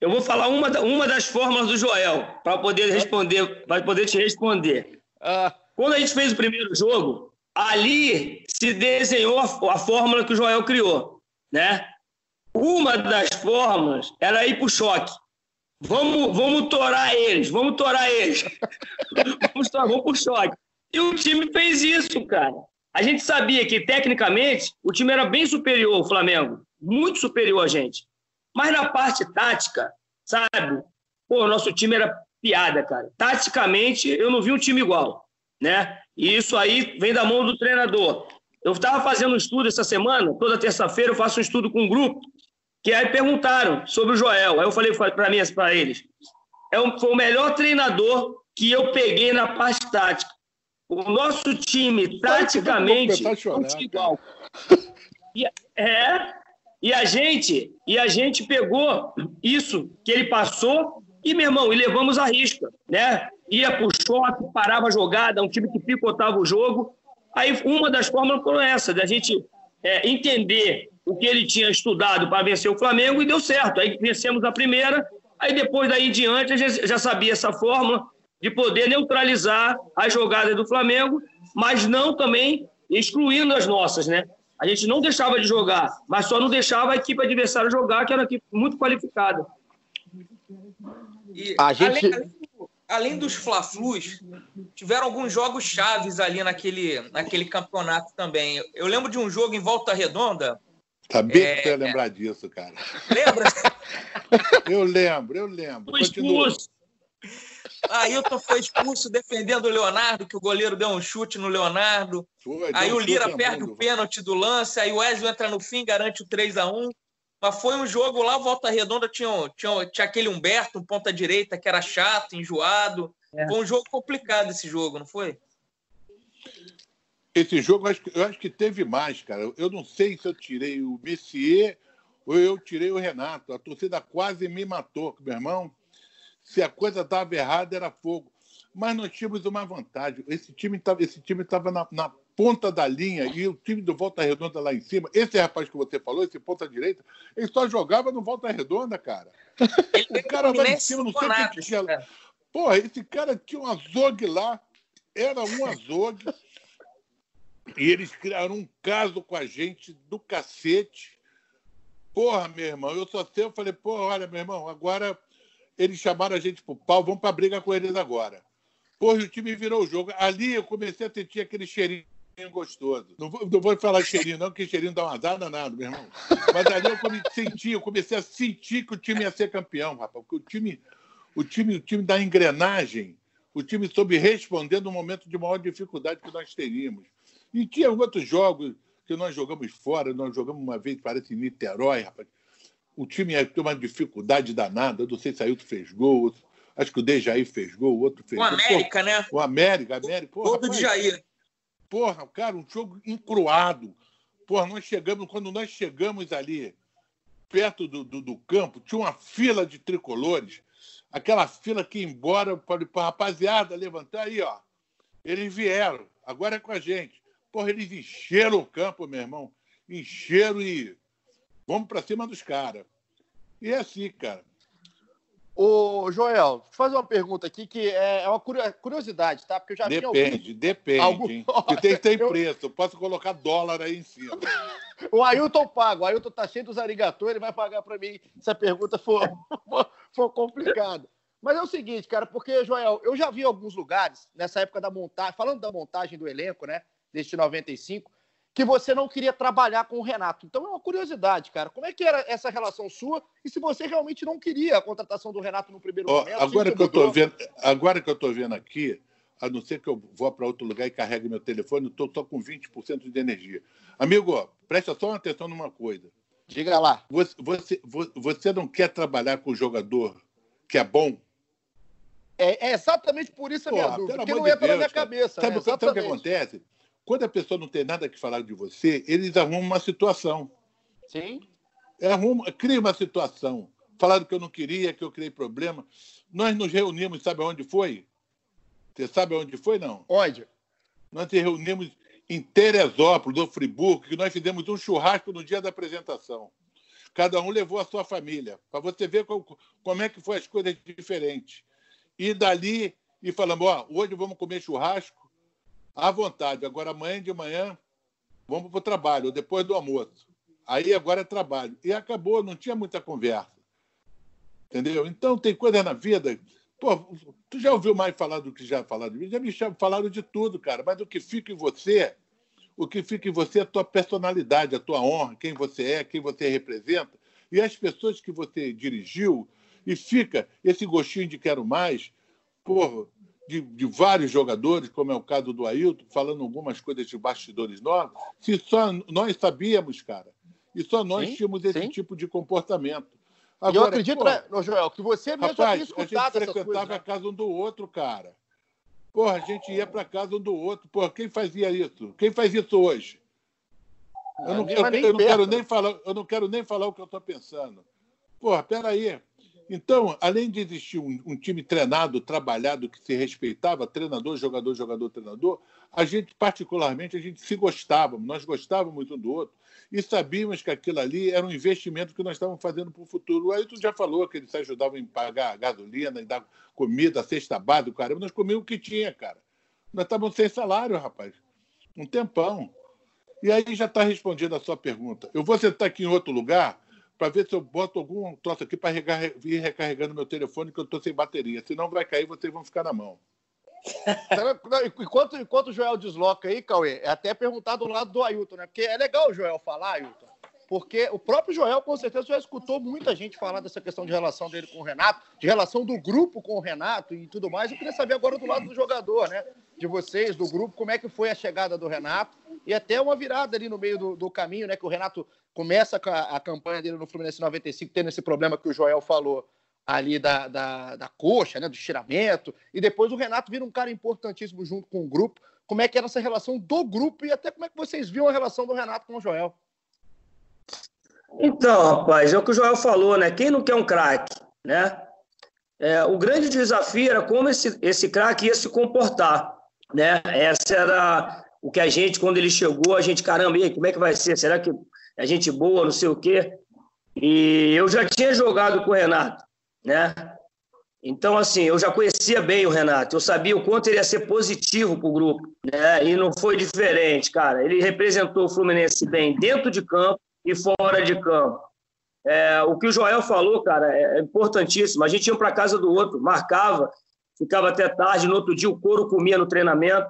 eu vou falar uma, uma das fórmulas do Joel para poder responder, para poder te responder. Ah. Quando a gente fez o primeiro jogo, ali se desenhou a, a fórmula que o Joel criou, né? Uma das fórmulas era ir para o choque. Vamos, vamos torar eles, vamos torar eles. vamos, torar, vamos pro choque. E o time fez isso, cara. A gente sabia que, tecnicamente, o time era bem superior ao Flamengo. Muito superior a gente. Mas na parte tática, sabe? Pô, o nosso time era piada, cara. Taticamente, eu não vi um time igual, né? E isso aí vem da mão do treinador. Eu estava fazendo um estudo essa semana, toda terça-feira eu faço um estudo com um grupo, que aí perguntaram sobre o Joel. Aí eu falei para mim, para eles, é um, foi o melhor treinador que eu peguei na parte tática. O nosso time, taticamente, igual. E, é, e a gente, e a gente pegou isso que ele passou e, meu irmão, e levamos a risca, né? Ia pro choque, parava a jogada, um time que picotava o jogo. Aí uma das fórmulas foi essa, da gente é, entender o que ele tinha estudado para vencer o Flamengo e deu certo. Aí vencemos a primeira, aí depois daí em diante a gente já sabia essa fórmula de poder neutralizar as jogadas do Flamengo, mas não também excluindo as nossas, né? A gente não deixava de jogar, mas só não deixava a equipe adversária jogar, que era uma equipe muito qualificada. E, a gente... além, além dos Fla-Flus, tiveram alguns jogos chaves ali naquele, naquele campeonato também. Eu lembro de um jogo em Volta Redonda. Sabia é... que ia lembrar disso, cara. Lembra? eu lembro, eu lembro. Continua. Ailton foi expulso defendendo o Leonardo, que o goleiro deu um chute no Leonardo. Foi, aí o Lira perde o pênalti do lance, aí o Wesley entra no fim, garante o 3 a 1 Mas foi um jogo lá, Volta Redonda, tinha, tinha, tinha aquele Humberto, um ponta direita, que era chato, enjoado. É. Foi um jogo complicado esse jogo, não foi? Esse jogo, eu acho, eu acho que teve mais, cara. Eu não sei se eu tirei o Messier ou eu tirei o Renato. A torcida quase me matou, meu irmão se a coisa estava errada, era fogo. Mas nós tínhamos uma vantagem. Esse time estava esse time tava na, na, ponta da linha e o time do Volta Redonda lá em cima. Esse rapaz que você falou, esse ponta direita, ele só jogava no Volta Redonda, cara. o cara lá em cima, não sei o que tinha. Porra, esse cara tinha um azogue lá, era um azogue. e eles criaram um caso com a gente do cacete. Porra, meu irmão, eu só sei, eu falei, porra, olha, meu irmão, agora eles chamaram a gente pro pau, vamos para briga com eles agora. Porra, o time virou o jogo. Ali eu comecei a sentir aquele cheirinho gostoso. Não vou, não vou falar cheirinho, não, porque cheirinho dá uma azar danado, meu irmão. Mas ali eu comecei, senti, eu comecei a sentir que o time ia ser campeão, rapaz. Porque o time, o time, o time da engrenagem, o time soube responder no momento de maior dificuldade que nós teríamos. E tinha outros jogos que nós jogamos fora, nós jogamos uma vez, parece, em Niterói, rapaz o time ia ter uma dificuldade danada. Eu não sei se Ailton fez gol, acho que o Dejaí fez gol, o outro fez o gol. América, Pô, né? O América, América. Porra, Todo de Jair. Porra, cara, um jogo encruado. Porra, nós chegamos, quando nós chegamos ali, perto do, do, do campo, tinha uma fila de tricolores, aquela fila que, embora para a rapaziada levantar aí, ó, eles vieram, agora é com a gente. Porra, eles encheram o campo, meu irmão. Encheram e Vamos para cima dos caras. E é assim, cara. Ô, Joel, deixa eu fazer uma pergunta aqui que é uma curiosidade, tá? Porque eu já Depende, algum... depende. Algum... Porque tem, tem preço. Eu posso colocar dólar aí em cima. o Ailton paga. O Ailton tá cheio dos arigatô, ele vai pagar para mim se a pergunta for, for complicada. Mas é o seguinte, cara, porque, Joel, eu já vi alguns lugares, nessa época da montagem, falando da montagem do elenco, né? Deste 95, que você não queria trabalhar com o Renato. Então é uma curiosidade, cara. Como é que era essa relação sua e se você realmente não queria a contratação do Renato no primeiro oh, momento? Agora que, eu tô vendo, agora que eu estou vendo aqui, a não ser que eu vou para outro lugar e carregue meu telefone, estou só com 20% de energia. Amigo, presta só atenção numa coisa. Diga lá. Você, você, você não quer trabalhar com um jogador que é bom? É, é exatamente por isso a minha Porra, dúvida, porque não entra Deus, na minha cara. cabeça. Sabe, né? sabe o que acontece? Quando a pessoa não tem nada que falar de você, eles arrumam uma situação. Sim. Arruma, cria uma situação. falaram que eu não queria, que eu criei problema. Nós nos reunimos, sabe onde foi? Você sabe onde foi, não? Onde? Nós nos reunimos em Teresópolis, do Friburgo, que nós fizemos um churrasco no dia da apresentação. Cada um levou a sua família, para você ver como, como é que foi as coisas diferentes. E dali, e falamos, ó, hoje vamos comer churrasco à vontade. Agora, amanhã de manhã, vamos para o trabalho, ou depois do almoço. Aí agora é trabalho. E acabou, não tinha muita conversa. Entendeu? Então, tem coisa na vida. Pô, tu já ouviu mais falar do que já falaram de mim? Já me falaram de tudo, cara. Mas o que fica em você, o que fica em você é a tua personalidade, a tua honra, quem você é, quem você representa. E as pessoas que você dirigiu, e fica esse gostinho de quero mais, porra, de, de, vários jogadores, como é o caso do Ailton, falando algumas coisas de bastidores novos, se só nós sabíamos, cara, e só nós sim, tínhamos esse sim. tipo de comportamento. Agora, e eu acredito, pô, né, Joel, que você mesmo rapaz, tinha escutado a gente frequentava coisas, né? a casa um do outro, cara. Porra, a gente ia para casa um do outro. Porra, quem fazia isso? Quem faz isso hoje? Eu não, eu, eu não quero nem falar, eu não quero nem falar o que eu estou pensando. Porra, peraí. Então, além de existir um, um, time treinado, trabalhado, que se respeitava, treinador, jogador, jogador, treinador, a gente, particularmente, a gente se gostava, nós gostávamos um do outro e sabíamos que aquilo ali era um investimento que nós estávamos fazendo para o futuro. O Ailton já falou que eles ajudavam em pagar a gasolina, em dar comida, cesta do caramba. Nós comíamos o que tinha, cara. Nós estávamos sem salário, rapaz. Um tempão. E aí já está respondendo a sua pergunta. Eu vou sentar aqui em outro lugar para ver se eu boto algum troço aqui para vir recarregando meu telefone, que eu estou sem bateria. Senão vai cair vocês vão ficar na mão. enquanto, enquanto o Joel desloca aí, Cauê, é até perguntar do lado do Ailton, né? Porque é legal o Joel falar, Ailton, porque o próprio Joel, com certeza, já escutou muita gente falar dessa questão de relação dele com o Renato, de relação do grupo com o Renato e tudo mais. Eu queria saber agora do lado do jogador, né? De vocês, do grupo, como é que foi a chegada do Renato e até uma virada ali no meio do, do caminho, né? Que o Renato começa a, a campanha dele no Fluminense 95, tendo esse problema que o Joel falou ali da, da, da coxa, né, do estiramento, e depois o Renato vira um cara importantíssimo junto com o grupo. Como é que era essa relação do grupo e até como é que vocês viam a relação do Renato com o Joel? Então, rapaz, é o que o Joel falou, né? Quem não quer um craque, né? É, o grande desafio era como esse, esse craque ia se comportar, né? Essa era o que a gente, quando ele chegou, a gente, caramba, e aí, como é que vai ser? Será que é gente boa, não sei o quê? E eu já tinha jogado com o Renato, né? Então, assim, eu já conhecia bem o Renato, eu sabia o quanto ele ia ser positivo para o grupo, né? E não foi diferente, cara. Ele representou o Fluminense bem dentro de campo e fora de campo. É, o que o Joel falou, cara, é importantíssimo. A gente ia para casa do outro, marcava, ficava até tarde, no outro dia o couro comia no treinamento.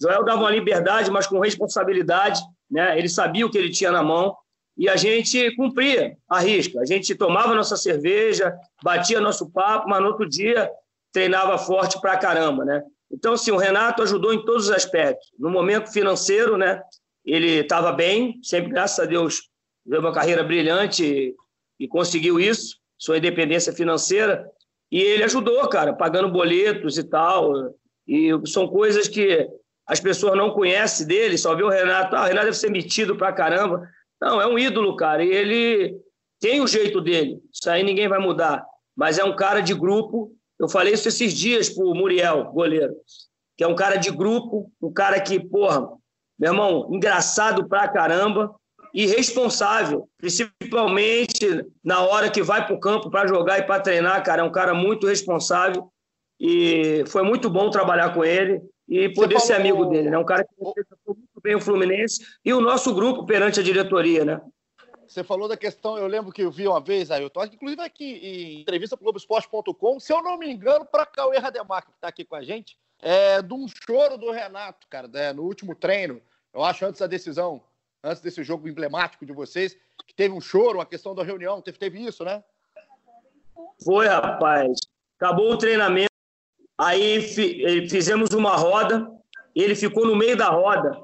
Joel dava uma liberdade, mas com responsabilidade, né? Ele sabia o que ele tinha na mão e a gente cumpria a risca. A gente tomava nossa cerveja, batia nosso papo, mas no outro dia treinava forte pra caramba, né? Então, assim, o Renato ajudou em todos os aspectos. No momento financeiro, né? Ele estava bem, sempre, graças a Deus, teve uma carreira brilhante e, e conseguiu isso, sua independência financeira. E ele ajudou, cara, pagando boletos e tal. E são coisas que as pessoas não conhecem dele, só vê o Renato. Ah, o Renato deve ser metido pra caramba. Não, é um ídolo, cara. E ele tem o jeito dele. Isso aí ninguém vai mudar. Mas é um cara de grupo. Eu falei isso esses dias pro Muriel, goleiro. Que é um cara de grupo, um cara que, porra, meu irmão, engraçado pra caramba e responsável, principalmente na hora que vai para o campo para jogar e para treinar, cara. É um cara muito responsável e foi muito bom trabalhar com ele e poder ser amigo dele, né? Um cara que representou muito bem o Fluminense e o nosso grupo perante a diretoria, né? Você falou da questão, eu lembro que eu vi uma vez, Ailton, inclusive aqui em entrevista para o Globoesporte.com, se eu não me engano, para Cauê Rademacher, que está aqui com a gente, é, de um choro do Renato, cara, né, no último treino, eu acho antes da decisão, antes desse jogo emblemático de vocês, que teve um choro, a questão da reunião, teve, teve isso, né? Foi, rapaz. Acabou o treinamento, Aí fizemos uma roda, ele ficou no meio da roda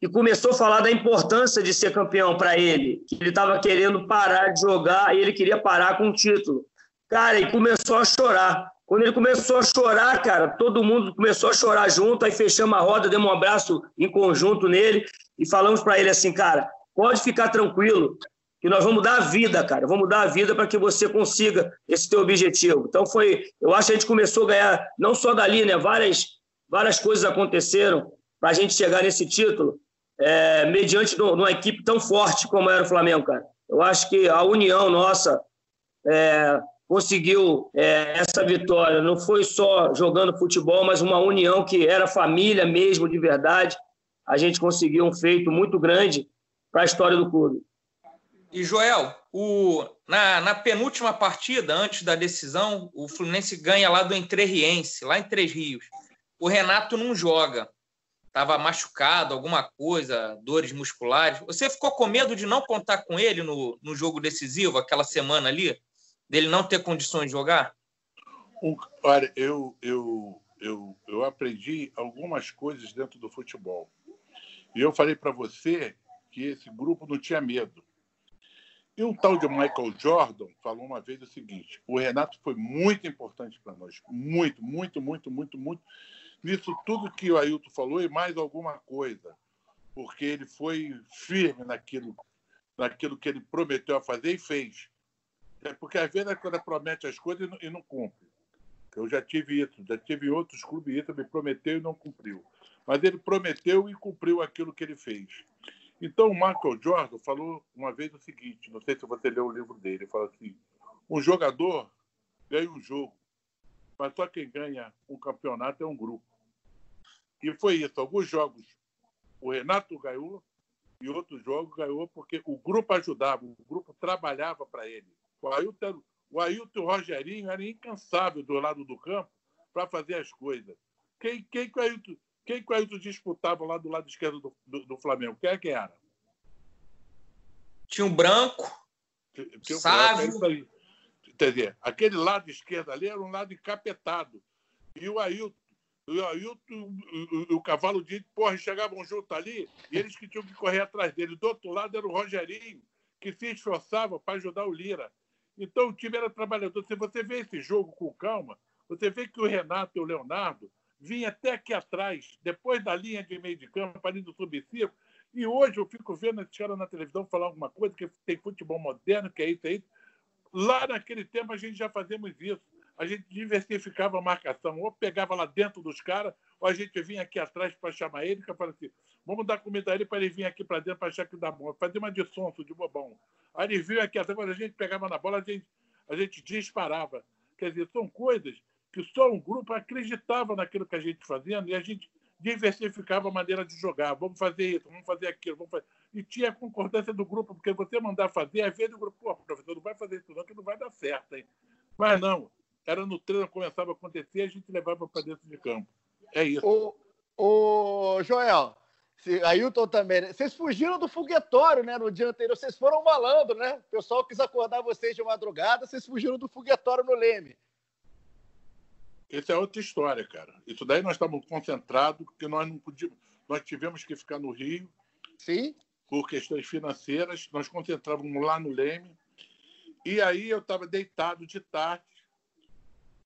e começou a falar da importância de ser campeão para ele. Ele estava querendo parar de jogar e ele queria parar com o título. Cara, e começou a chorar. Quando ele começou a chorar, cara, todo mundo começou a chorar junto. Aí fechamos a roda, demos um abraço em conjunto nele e falamos para ele assim, cara, pode ficar tranquilo. que nós vamos dar a vida, cara. Vamos dar a vida para que você consiga esse teu objetivo. Então foi, eu acho que a gente começou a ganhar não só dali, né? Várias, várias coisas aconteceram para a gente chegar nesse título, é, mediante de uma equipe tão forte como era o Flamengo, cara. Eu acho que a união nossa é, conseguiu é, essa vitória. Não foi só jogando futebol, mas uma união que era família mesmo, de verdade. A gente conseguiu um feito muito grande para a história do clube. E, Joel, o, na, na, penúltima partida, antes da decisão, o Fluminense ganha lá do Entrerriense, lá em Três Rios. O Renato não joga. Estava machucado, alguma coisa, dores musculares. Você ficou com medo de não contar com ele no, no jogo decisivo, aquela semana ali? Dele não ter condições de jogar? olha, eu, eu, eu, eu aprendi algumas coisas dentro do futebol. E eu falei para você que esse grupo não tinha medo e um tal de Michael Jordan falou uma vez o seguinte: o Renato foi muito importante para nós. Muito, muito, muito, muito, muito. Nisso tudo que o Ailton falou e mais alguma coisa. Porque ele foi firme naquilo, naquilo que ele prometeu a fazer e fez. É porque às vezes quando promete as coisas e não, e não cumpre. Eu já tive isso, já tive outros clubes isso, me prometeu e não cumpriu. Mas ele prometeu e cumpriu aquilo que ele fez. Então, o Michael Jordan falou uma vez o seguinte: não sei se você leu o livro dele, ele fala assim: um jogador ganha um jogo, mas só quem ganha um campeonato é um grupo. E foi isso. Alguns jogos o Renato ganhou e outros jogos ganhou porque o grupo ajudava, o grupo trabalhava para ele. O Ailton, o Ailton e o Rogerinho eram incansáveis do lado do campo para fazer as coisas. Quem, quem que o Ailton quem que o Ailton disputava lá do lado esquerdo do, do, do Flamengo? Quem é que era? Tinha um branco, Tinha um Sávio. Branco, Quer dizer, aquele lado esquerdo ali era um lado encapetado. E o Ailton, o Ailton o, o, o Cavalo de porra, chegavam junto ali e eles que tinham que correr atrás dele. Do outro lado era o Rogerinho, que se esforçava para ajudar o Lira. Então o time era trabalhador. Se você vê esse jogo com calma, você vê que o Renato e o Leonardo vinha até aqui atrás, depois da linha de meio de campo, ali do subcirco. E hoje eu fico vendo esse cara na televisão falar alguma coisa, que tem futebol moderno, que é isso, é. Lá naquele tempo a gente já fazemos isso. A gente diversificava a marcação. Ou pegava lá dentro dos caras, ou a gente vinha aqui atrás para chamar ele, que falava assim: vamos dar comida a ele para ele vir aqui para dentro para achar que dá bom. Fazer uma de sonso, de bobão. Aí ele viu aqui atrás, quando a gente pegava na bola, a gente, a gente disparava. Quer dizer, são coisas que só um grupo acreditava naquilo que a gente fazia e a gente diversificava a maneira de jogar. Vamos fazer isso, vamos fazer aquilo, vamos fazer... E tinha a concordância do grupo, porque você mandar fazer, às vezes o grupo, pô, professor, não vai fazer isso não, que não vai dar certo, hein? Mas não, era no treino, começava a acontecer, a gente levava para dentro de campo. É isso. O, o Joel, Ailton também, né? vocês fugiram do foguetório, né? No dia anterior, vocês foram malandro, né? O pessoal quis acordar vocês de madrugada, vocês fugiram do foguetório no Leme. Essa é outra história, cara. Isso daí nós estávamos concentrados, porque nós não podíamos. Nós tivemos que ficar no Rio. Sim. Por questões financeiras. Nós concentrávamos lá no Leme. E aí eu estava deitado de tarde.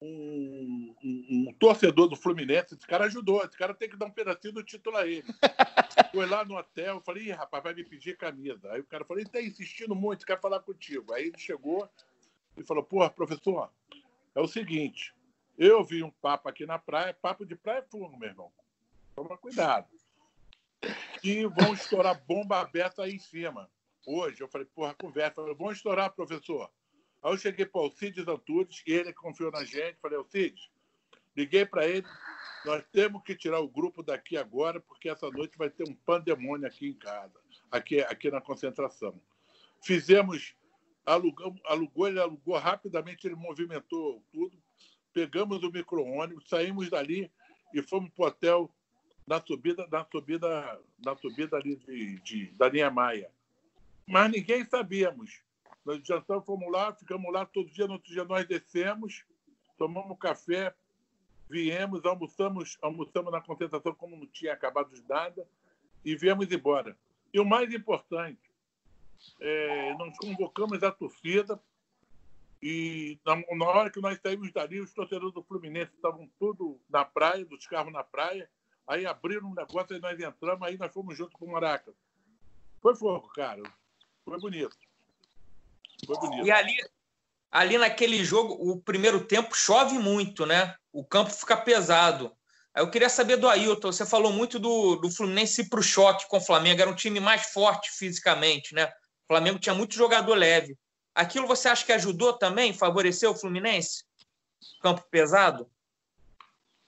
Um, um, um, torcedor do Fluminense, esse cara ajudou, esse cara tem que dar um pedacinho do título a ele. Foi lá no hotel, falei, rapaz, vai me pedir camisa. Aí o cara falou, ele está insistindo muito, quer falar contigo. Aí ele chegou e falou, porra, professor, é o seguinte, eu vi um papo aqui na praia, papo de praia é fogo, meu irmão. Toma cuidado. E vão estourar bomba aberta aí em cima. Hoje, eu falei, porra, conversa. Falei, vão estourar, professor. Aí eu cheguei para o Alcides Antunes, e ele confiou na gente. Falei, Alcides, liguei para ele. Nós temos que tirar o grupo daqui agora, porque essa noite vai ter um pandemônio aqui em casa, aqui, aqui na concentração. Fizemos, alugamos, alugou, ele alugou rapidamente, ele movimentou tudo pegamos o micro-ônibus, saímos dali e fomos para o hotel na subida, na subida, na subida ali de, de, da linha Maia. Mas ninguém sabíamos. Nós jantamos, fomos lá, ficamos lá todo dia, no outro dia nós descemos, tomamos café, viemos, almoçamos, almoçamos na concentração como não tinha acabado de nada e viemos embora. E o mais importante, é, nós convocamos a torcida e na, na, hora que nós saímos dali, os torcedores do Fluminense estavam tudo na praia, dos carros na praia. Aí abriram um negócio, aí nós entramos, aí nós fomos junto com o Maraca. Foi fogo, cara. Foi bonito. Foi bonito. E ali, ali naquele jogo, o primeiro tempo chove muito, né? O campo fica pesado. Aí eu queria saber do Ailton. Você falou muito do, do Fluminense ir para o choque com o Flamengo. Era um time mais forte fisicamente, né? O Flamengo tinha muito jogador leve. Aquilo você acha que ajudou também? Favoreceu o Fluminense? Campo pesado?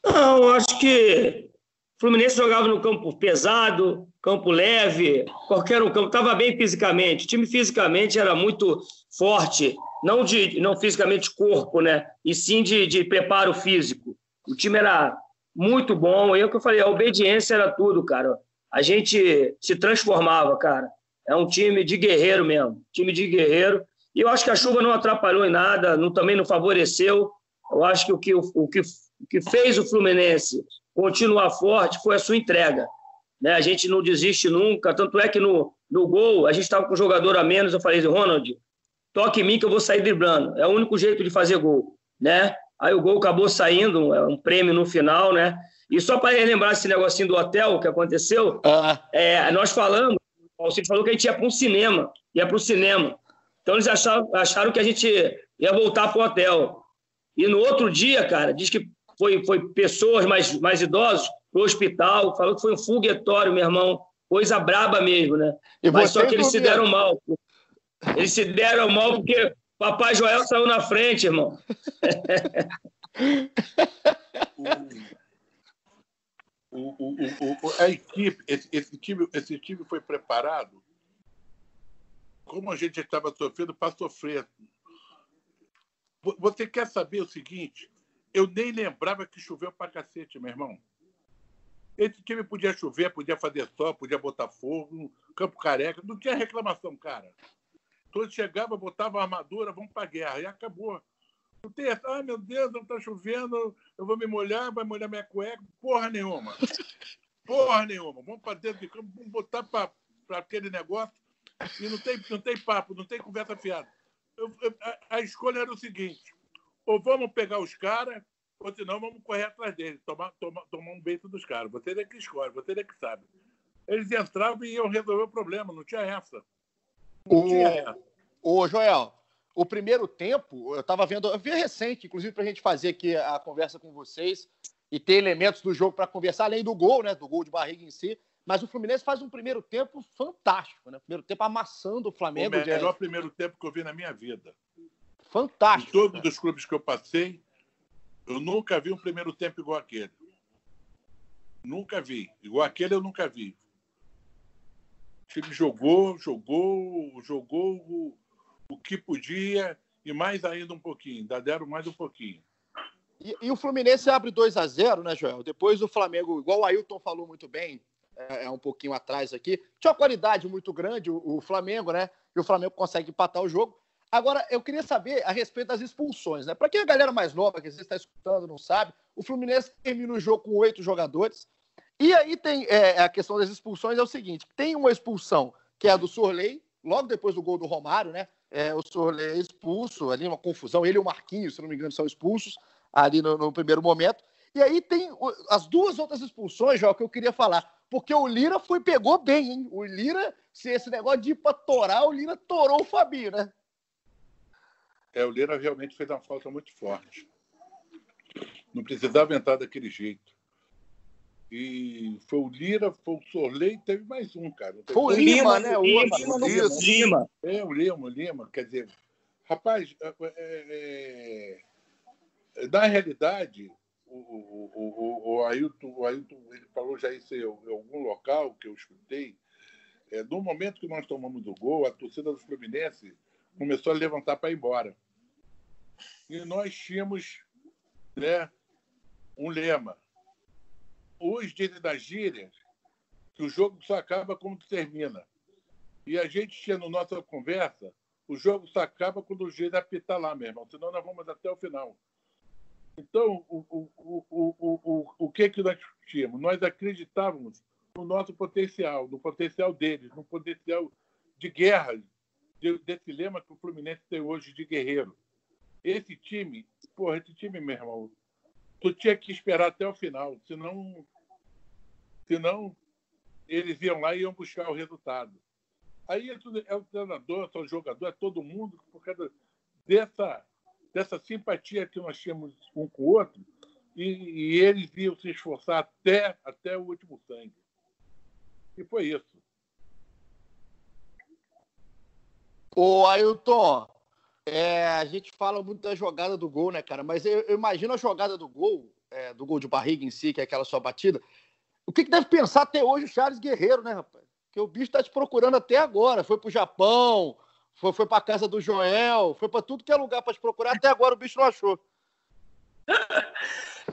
Não, eu acho que o Fluminense jogava no campo pesado, campo leve, qualquer um campo. Estava bem fisicamente. O time fisicamente era muito forte. Não, de, não fisicamente corpo, né? E sim de, de preparo físico. O time era muito bom. E é o que eu falei, a obediência era tudo, cara. A gente se transformava, cara. É um time de guerreiro mesmo, time de guerreiro. E eu acho que a chuva não atrapalhou em nada, não, também não favoreceu. Eu acho que o que, o, que, o que fez o Fluminense continuar forte foi a sua entrega. Né? A gente não desiste nunca. Tanto é que no, no gol, a gente estava com jogador a menos. Eu falei, Ronald, toque em mim que eu vou sair driblando. É o único jeito de fazer gol. Né? Aí o gol acabou saindo, é um prêmio no final, né? E só para relembrar esse negocinho do hotel que aconteceu, Ah, é, nós falamos, o Alcide falou que a gente ia para um cinema, ia para o cinema. Então eles acharam, acharam que a gente ia voltar para o hotel. E no outro dia, cara, diz que foi, foi pessoas mais, mais idosos para o hospital, falou que foi um foguetório, meu irmão. Coisa braba mesmo, né? e Mas só que eles se deram mal. Eles se deram mal porque Papai Joel saiu na frente, irmão. O, o, o, a equipe, esse, esse time, esse time foi preparado como a gente estava sofrendo para sofrer. Vo- Você quer saber o seguinte? Eu nem lembrava que choveu para cacete, meu irmão. Esse time podia chover, podia fazer sol, podia botar fogo, campo careca, não tinha reclamação, cara. Todos chegavam, botavam armadura, vamos para a guerra, e acabou. Não tem essa, ai meu Deus, não está chovendo, eu vou me molhar, vai molhar minha cueca, porra nenhuma. Porra nenhuma. Vamos para dentro de campo, vamos botar para aquele negócio e não tem, não tem papo, não tem conversa fiada. Eu- eu- a, a escolha era o seguinte: ou vamos pegar os caras, ou senão vamos correr atrás deles, tomar, tomar, tomar um beijo dos caras. Você é que escolhe, você é que sabe. Eles entravam e iam resolver o problema, não tinha essa. O-. Ô, Joel, o primeiro tempo, eu estava vendo, eu vi recente, inclusive, para a gente fazer aqui a conversa com vocês e ter elementos do jogo para conversar, além do gol, né? Do gol de barriga em si. Mas o Fluminense faz um primeiro tempo fantástico, né? Primeiro tempo amassando o O Flamengo. de- melhor primeiro tempo que eu vi na minha vida. Em Fantástico. todos os clubes que eu passei, eu nunca vi um primeiro tempo igual aquele. Nunca vi. Igual aquele eu nunca vi. O time jogou, jogou, jogou o, o que podia e mais ainda um pouquinho. Ainda deram mais um pouquinho. E, e o Fluminense abre 2 a 0 né, Joel? Depois o Flamengo, igual o Ailton falou muito bem, é, é um pouquinho atrás aqui, tinha uma qualidade muito grande o, o Flamengo, né? E o Flamengo consegue empatar o jogo. Agora, eu queria saber a respeito das expulsões, né? Para quem é a galera mais nova, que você está escutando, não sabe, o Fluminense termina o jogo com oito jogadores. E aí tem é, a questão das expulsões, é o seguinte: tem uma expulsão que é a do Sorley, logo depois do gol do Romário, né? É, o Sorley é expulso, ali uma confusão, ele e o Marquinhos, se não me engano, são expulsos ali no, no primeiro momento. E aí tem as duas outras expulsões, João, que eu queria falar. Porque o Lira foi, pegou bem, hein? O Lira, se esse negócio de ir pra torar, o Lira torou o Fabinho, né? É, o Leira realmente fez uma falta muito forte. Não precisava entrar daquele jeito. E foi o Lira, foi o Sorley teve mais um, cara. Foi o Lima, né? O Lima. Lima, Isso. Lima. É, o Lima, o Lima, quer dizer, rapaz, é, é, é, na realidade, o, o, o, o, o, Ailton, o Ailton, ele falou já isso em, em algum local que eu escutei, é, no momento que nós tomamos o gol, a torcida do Fluminense começou a levantar para ir embora. E nós tínhamos né, um lema. Os dizem das gírias que o jogo só acaba quando termina. E a gente tinha na nossa conversa, o jogo só acaba quando o juiz apitar lá, meu irmão, senão nós vamos até o final. Então, o, o, o, o, o, o que, que nós tínhamos? Nós acreditávamos no nosso potencial, no potencial deles, no potencial de guerra, de- desse lema que o Fluminense tem hoje de guerreiro. Esse time, porra, esse time, meu irmão, tu tinha que esperar até o final, senão, senão eles iam lá e iam buscar o resultado. Aí é o treinador, é o jogador, é todo mundo, por causa dessa, dessa simpatia que nós tínhamos um com o outro, e, e eles iam se esforçar até, até o último sangue. E foi isso. Ô, Ailton, é, a gente fala muito da jogada do gol, né, cara? Mas eu, eu imagino a jogada do gol, é, do gol de barriga em si, que é aquela sua batida. O que, que deve pensar até hoje o Charles Guerreiro, né, rapaz? Que o bicho tá te procurando até agora. Foi pro Japão, foi, foi pra casa do Joel, foi para tudo que é lugar para te procurar. Até agora o bicho não achou.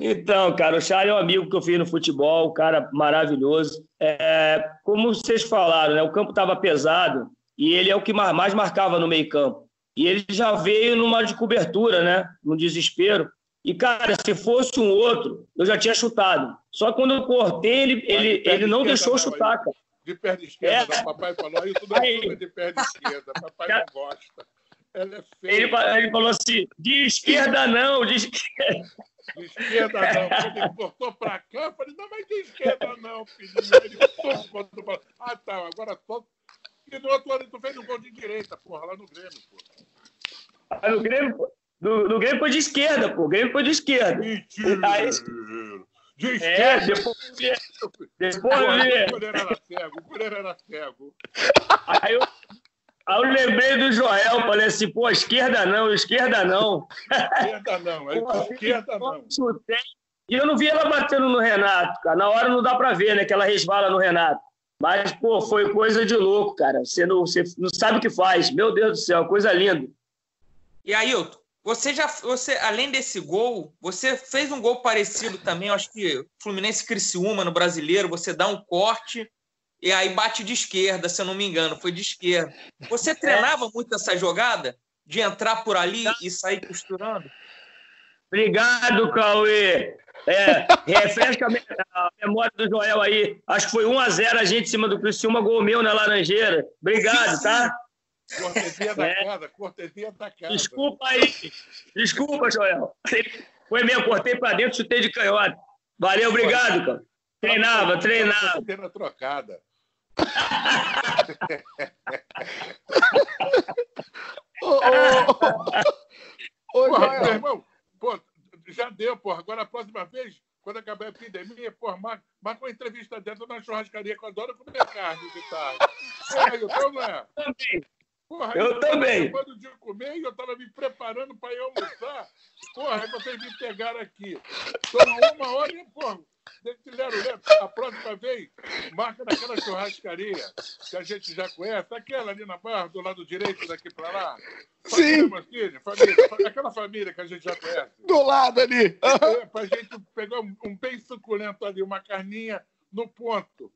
Então, cara, o Charles é um amigo que eu fiz no futebol, um cara maravilhoso. É, como vocês falaram, né, o campo estava pesado e ele é o que mais marcava no meio campo. E ele já veio numa de cobertura, né, no desespero. E, cara, se fosse um outro, eu já tinha chutado. Só que quando eu cortei, ele, ele, ele não deixou chutar, cara. De perna esquerda, é. papai falou, isso não é de perna esquerda, papai não gosta. Ela é feia. Ele, ele falou assim, de esquerda não, de esquerda. De esquerda não. Ele cortou pra cá, eu falei, não, mas de esquerda não, filhinho. Ele quando falou, ah, tá, agora só. E no outro ano tu fez um gol de direita, porra, lá no Grêmio, porra. Ah, no Grêmio, no, no Grêmio foi de esquerda, pô. O Grêmio foi de esquerda. Mentira! Aí, de é, esquerda? É, depois, depois Pô, o goleiro era cego, o goleiro era cego. Aí eu, aí eu lembrei do Joel, falei assim, pô, esquerda não, esquerda não. Esquerda não, é esquerda não. Chutei, e eu não vi ela batendo no Renato, cara. Na hora não dá pra ver, né, que ela resvala no Renato. Mas, pô, foi coisa de louco, cara. Você não, você não sabe o que faz. Meu Deus do céu, coisa linda. E aí, você já, você, além desse gol, você fez um gol parecido também, acho que Fluminense Criciúma no brasileiro, você dá um corte e aí bate de esquerda, se eu não me engano, foi de esquerda. Você é. treinava muito essa jogada? De entrar por ali e sair costurando? Obrigado, Cauê. É, refresca a memória do Joel aí. Acho que foi 1x0 a gente em cima do Criciúma, gol meu na Laranjeira. Obrigado, tá? Cortesia da é. casa, cortesia da casa. Desculpa aí. Desculpa, Joel. Foi mesmo, cortei para dentro, chutei de canhota. Valeu, obrigado, cara. Treinava, treinava. Tendo trocada. ô, ô, ô, porra, meu irmão, pô, já deu, porra. Agora a próxima vez, quando acabar a epidemia, porra, marca, marca uma entrevista dentro na churrascaria, que eu adoro comer carne de tarde. Eu não é? Porra, eu também. Quando de comer, eu estava me preparando para ir almoçar. Porra, aí vocês me pegaram aqui. Toma uma hora e, porra, a próxima vez, marca naquela churrascaria que a gente já conhece, aquela ali na barra, do lado direito daqui para lá. Sim. Família, família, aquela família que a gente já conhece. Do lado ali. É, para a gente pegar um, um bem suculento ali, uma carninha no ponto.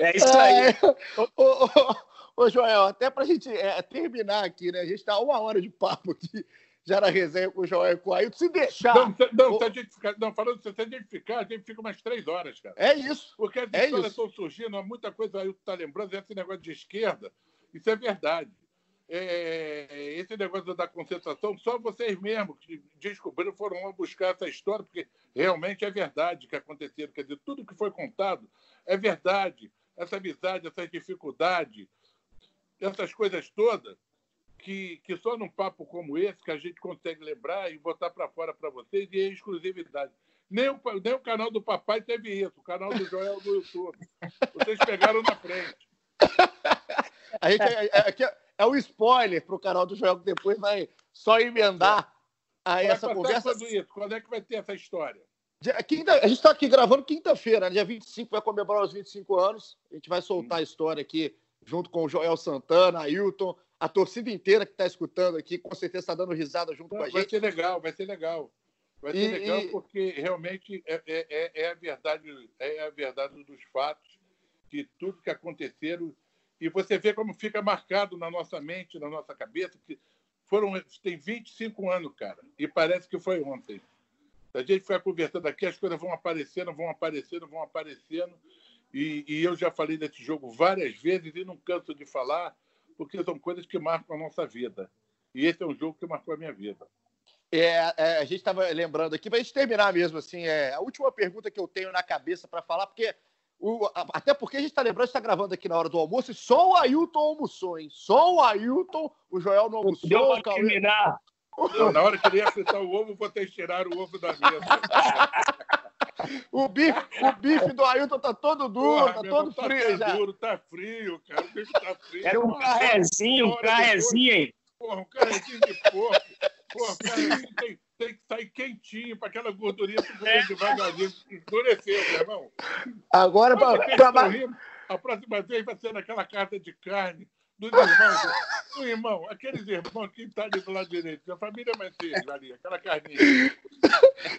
É isso aí. É, ô, ô, ô, Joel, até para a gente é, terminar aqui, né? A gente está uma hora de papo aqui, já na resenha com o Joel e com o Ailton. Se deixar. Não, não, se a gente ficar, não falando se a gente ficar, a gente fica umas três horas, cara. É isso. Porque as é histórias estão surgindo, muita coisa o Ailton está lembrando, esse negócio de esquerda, isso é verdade. É, esse negócio da concentração, só vocês mesmos que descobriram foram lá buscar essa história, porque realmente é verdade que aconteceu. Quer dizer, tudo que foi contado é verdade. Essa amizade, essa dificuldade, essas coisas todas, que, que só num papo como esse que a gente consegue lembrar e botar para fora para vocês, e é exclusividade. Nem o, nem o canal do papai teve isso, o canal do Joel do YouTube. Vocês pegaram na frente. A gente, é, é, é, é o spoiler para o canal do Joel, que depois vai só emendar aí essa conversa. Quando, isso? quando é que vai ter essa história? Quinta, a gente está aqui gravando quinta-feira, né? dia 25 vai comemorar os 25 anos. A gente vai soltar a história aqui junto com o Joel Santana, Ailton, a torcida inteira que está escutando aqui, com certeza está dando risada junto Não, com a vai gente. Vai ser legal, vai ser legal. Vai ser e, legal e... porque realmente é, é, é, é, a verdade, é a verdade dos fatos, de tudo que aconteceram. E você vê como fica marcado na nossa mente, na nossa cabeça, que foram tem 25 anos, cara, e parece que foi ontem. A gente ficar conversando aqui, as coisas vão aparecendo, vão aparecendo, vão aparecendo. E, e, eu já falei desse jogo várias vezes e não canso de falar, porque são coisas que marcam a nossa vida. E esse é um jogo que marcou a minha vida. É, é, a gente estava lembrando aqui, para a gente terminar mesmo, assim, é, a última pergunta que eu tenho na cabeça para falar, porque O, até porque a gente está lembrando, está gravando aqui na hora do almoço, e só o Ailton almoçou, hein? Só o Ailton, o Joel não almoçou. Deu Cauê- terminar. Eu, na hora que ele ia fritar o ovo, vou ter que tirar o ovo da mesa. O bife, o bife do Ailton tá todo duro, Porra, tá meu todo tá frio já. duro, tá frio, cara. O bicho tá frio. Era um Porra, carrezinho, um carrezinho, hein? Porra, um carrezinho de porco. Porra, o carrezinho tem, tem que sair quentinho para aquela gordurinha segurando devagarzinho. Endureceu, meu irmão. Agora, que pra? A próxima vez vai ser naquela carta de carne dos irmãos. Do irmão, aqueles irmãos que estão ali do lado direito, da família Manteiga ali, aquela carninha.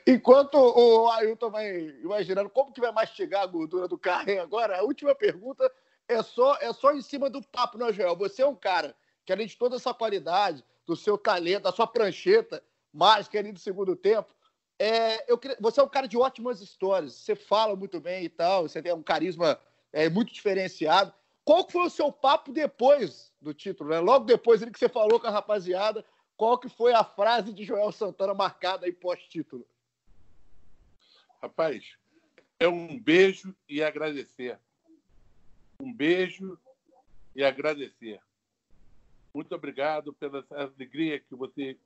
enquanto o Ailton vai imaginando como que vai mastigar a gordura do carré agora, a última pergunta é só, é só em cima do papo, né, Joel? Você é um cara que, além de toda essa qualidade, do seu talento, da sua prancheta mágica ali do segundo tempo, é, eu você é um cara de ótimas histórias. Você fala muito bem e tal, você tem um carisma é, muito diferenciado. Qual foi o seu papo depois do título? Né? Logo depois ele que você falou com a rapaziada, qual que foi a frase de Joel Santana marcada aí pós-título? Rapaz, é um beijo e agradecer. Um beijo e agradecer. Muito obrigado pela alegria que você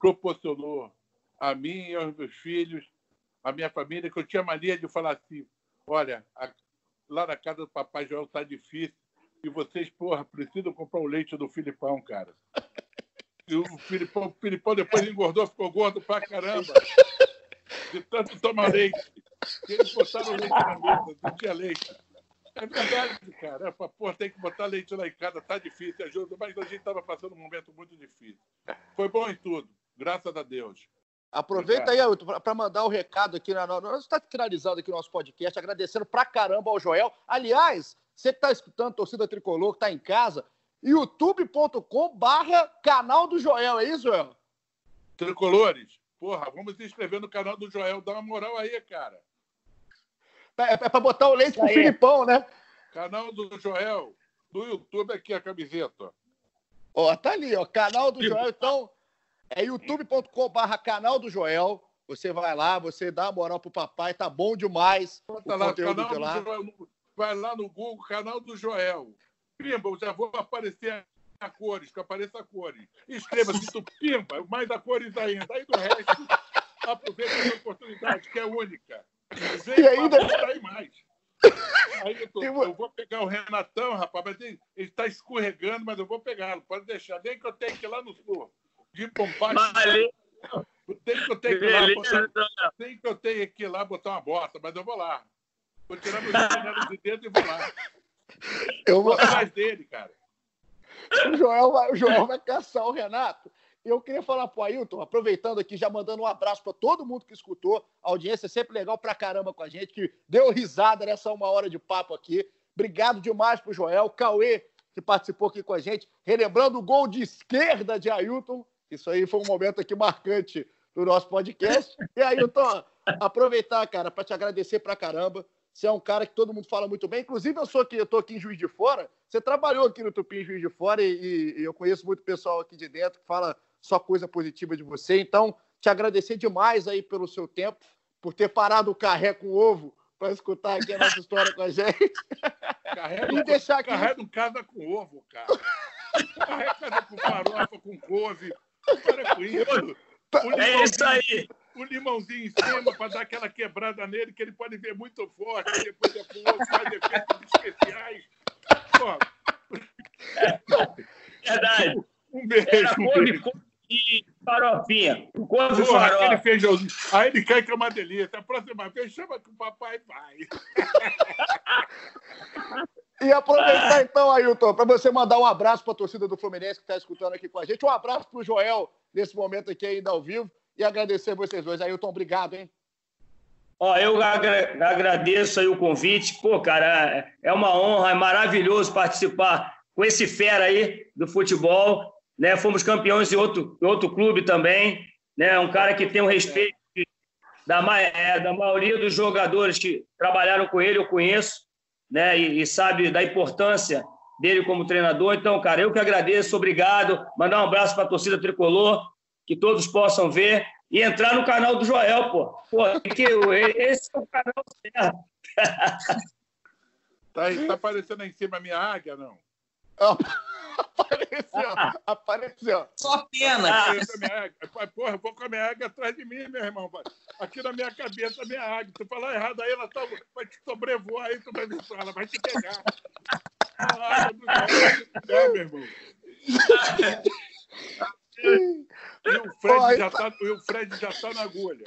proporcionou a mim aos meus filhos, à minha família, que eu tinha mania de falar assim: olha, a- lá na casa do Papai Joel está difícil e vocês, porra, precisam comprar o leite do Filipão, cara. E o Filipão, o Filipão depois engordou, ficou gordo pra caramba. De tanto tomar leite. E eles botaram leite na mesa, não tinha leite. É verdade, cara. É, pô, tem que botar leite lá em casa, tá difícil, ajuda. Mas a gente estava passando um momento muito difícil. Foi bom em tudo, graças a Deus. Aproveita aí, Ailton, para mandar o recado aqui. Na, nós estamos finalizando aqui o nosso podcast, agradecendo pra caramba ao Joel. Aliás, você que está escutando Torcida Tricolor, que está em casa, youtube.com barra canal do Joel, é isso, Joel? Tricolores, porra, vamos se inscrever no canal do Joel. Dá uma moral aí, cara. É, é para botar o leite pro. Filipão, né? Canal do Joel, do YouTube aqui a camiseta. Ó, tá ali, ó, canal do Joel. Então, é youtube.com barra canal do Joel. Você vai lá, você dá a moral pro papai, tá bom demais o Bota lá, conteúdo canal do lá. Joel. Vai lá no Google, canal do Joel. Pimba, eu já vou aparecer a cores, que apareça a cores. Inscreva-se, tu pimba, mais a cores ainda. Aí do resto, aproveita essa oportunidade, que é única. Vem E ainda- sair mais. Aí eu, tô- E eu vou pegar o Renatão, rapaz, mas ele está escorregando, mas eu vou pegá-lo, pode deixar. Nem que eu tenha que ir lá no sul, de Pompás, Valeu, tem que eu tenho que ir lá botar tem que eu tenho que ir lá botar uma bota, mas eu vou lá. Vou tirar meu chinelo de dentro e vou lá. Eu Vou atrás dele, cara. o, Joel vai, o Joel vai caçar o Renato. Eu queria falar pro Ailton, aproveitando aqui, já mandando um abraço para todo mundo que escutou. A audiência é sempre legal pra caramba com a gente, que deu risada nessa uma hora de papo aqui. Obrigado demais pro Joel. Cauê, que participou aqui com a gente, relembrando o gol de esquerda de Ailton. Isso aí foi um momento aqui marcante do nosso podcast. E Ailton, aproveitar, cara, para te agradecer pra caramba. Você é um cara que todo mundo fala muito bem. Inclusive, eu sou aqui, eu tô aqui em Juiz de Fora. Você trabalhou aqui no Tupi em Juiz de Fora e, e- eu conheço muito pessoal aqui de dentro que fala só coisa positiva de você. Então, te agradecer demais aí pelo seu tempo, por ter parado o carré com ovo para escutar aqui a nossa história com a gente. Carrega, E deixar aqui- carrega um casa com ovo, cara. Carrega casa com farofa, com couve. Para com isso. É isso aí. O limãozinho em cima para dar aquela quebrada nele, que ele pode ver muito forte. Depois é com ovo, faz efeitos especiais. Pô, Verdade. um beijo. Era um couve, beijo. couve e farofinha. Couve e Porra, aquele feijãozinho. Aí ele cai que é uma delícia. A próxima vez chama que o papai vai. E aproveitar então, Ailton, para você mandar um abraço para a torcida do Fluminense que está escutando aqui com a gente. Um abraço para o Joel nesse momento aqui ainda ao vivo. E agradecer vocês dois. Ailton, obrigado, hein? Ó, eu agra- agradeço aí o convite. Pô, cara, é uma honra, é maravilhoso participar com esse fera aí do futebol. Né? Fomos campeões em outro, outro clube também. Né? Um cara que tem um respeito da, é, da maioria dos jogadores que trabalharam com ele, eu conheço, né? E, e sabe da importância dele como treinador. Então, cara, eu que agradeço, obrigado. Mandar um abraço para a torcida tricolor, que todos possam ver. E entrar no canal do Joel, pô. Pô, que, esse é o canal certo. Tá, aí, tá aparecendo aí em cima a minha águia, não? apareceu, apareceu. Só pena. Apareceu a minha águia. Porra, eu vou com a minha águia atrás de mim, meu irmão. Aqui na minha cabeça a minha águia. Tu falar errado aí, ela tá, vai te sobrevoar aí, tu vai ver ela vai te pegar. A águia do céu vai te pegar, meu irmão. E o Fred, Ó, já tá, e o Fred já tá na agulha.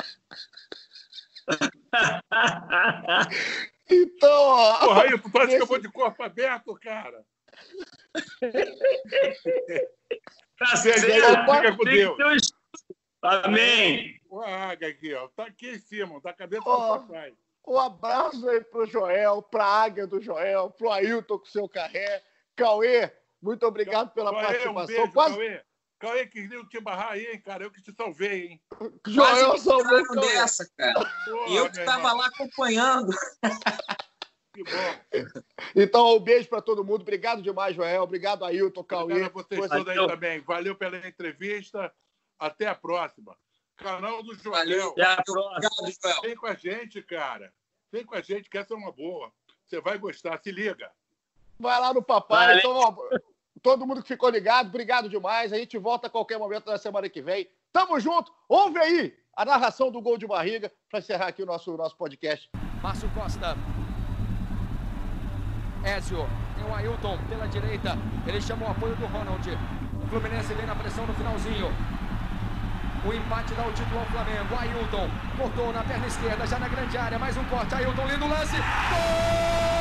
Então, ó. Porra, aí, tu acha que eu vou de corpo aberto, cara? Tá Fica certo. com Tem que Deus. um. Amém. A águia aqui, ó. Tá aqui em cima, tá a cabeça Ó. do papai. Um abraço aí pro Joel, pra Águia do Joel, pro Ailton com seu carré. Cauê, muito obrigado pela Cauê, um participação. beijo, Quase Cauê. Cauê, queria te barrar aí, hein, cara. Eu que te salvei, hein? Joel Quase salvou me o Cauê. dessa, cara. E eu que estava lá acompanhando. Que bom. Então, um beijo pra todo mundo. Obrigado demais, Joel. Obrigado, Ailton, Cauê. Obrigado a vocês Você- todos aí Valeu. também. Valeu pela entrevista. Até a próxima. Canal do Valeu. Joel. Até a próxima. Obrigado, Joel. Vem com a gente, cara. Vem com a gente, que essa é uma boa. Você vai gostar. Se liga. Vai lá no papai. Valeu. Então, ó, todo mundo que ficou ligado, obrigado demais. A gente volta a qualquer momento na semana que vem. Tamo junto. Ouve aí a narração do gol de barriga para encerrar aqui o nosso, nosso podcast. Márcio Costa. Ézio. Tem o Ailton pela direita. Ele chama o apoio do Ronald. O Fluminense vem na pressão no finalzinho. O empate dá o título ao Flamengo. Ailton cortou na perna esquerda, já na grande área. Mais um corte. Ailton, lindo lance. Gol!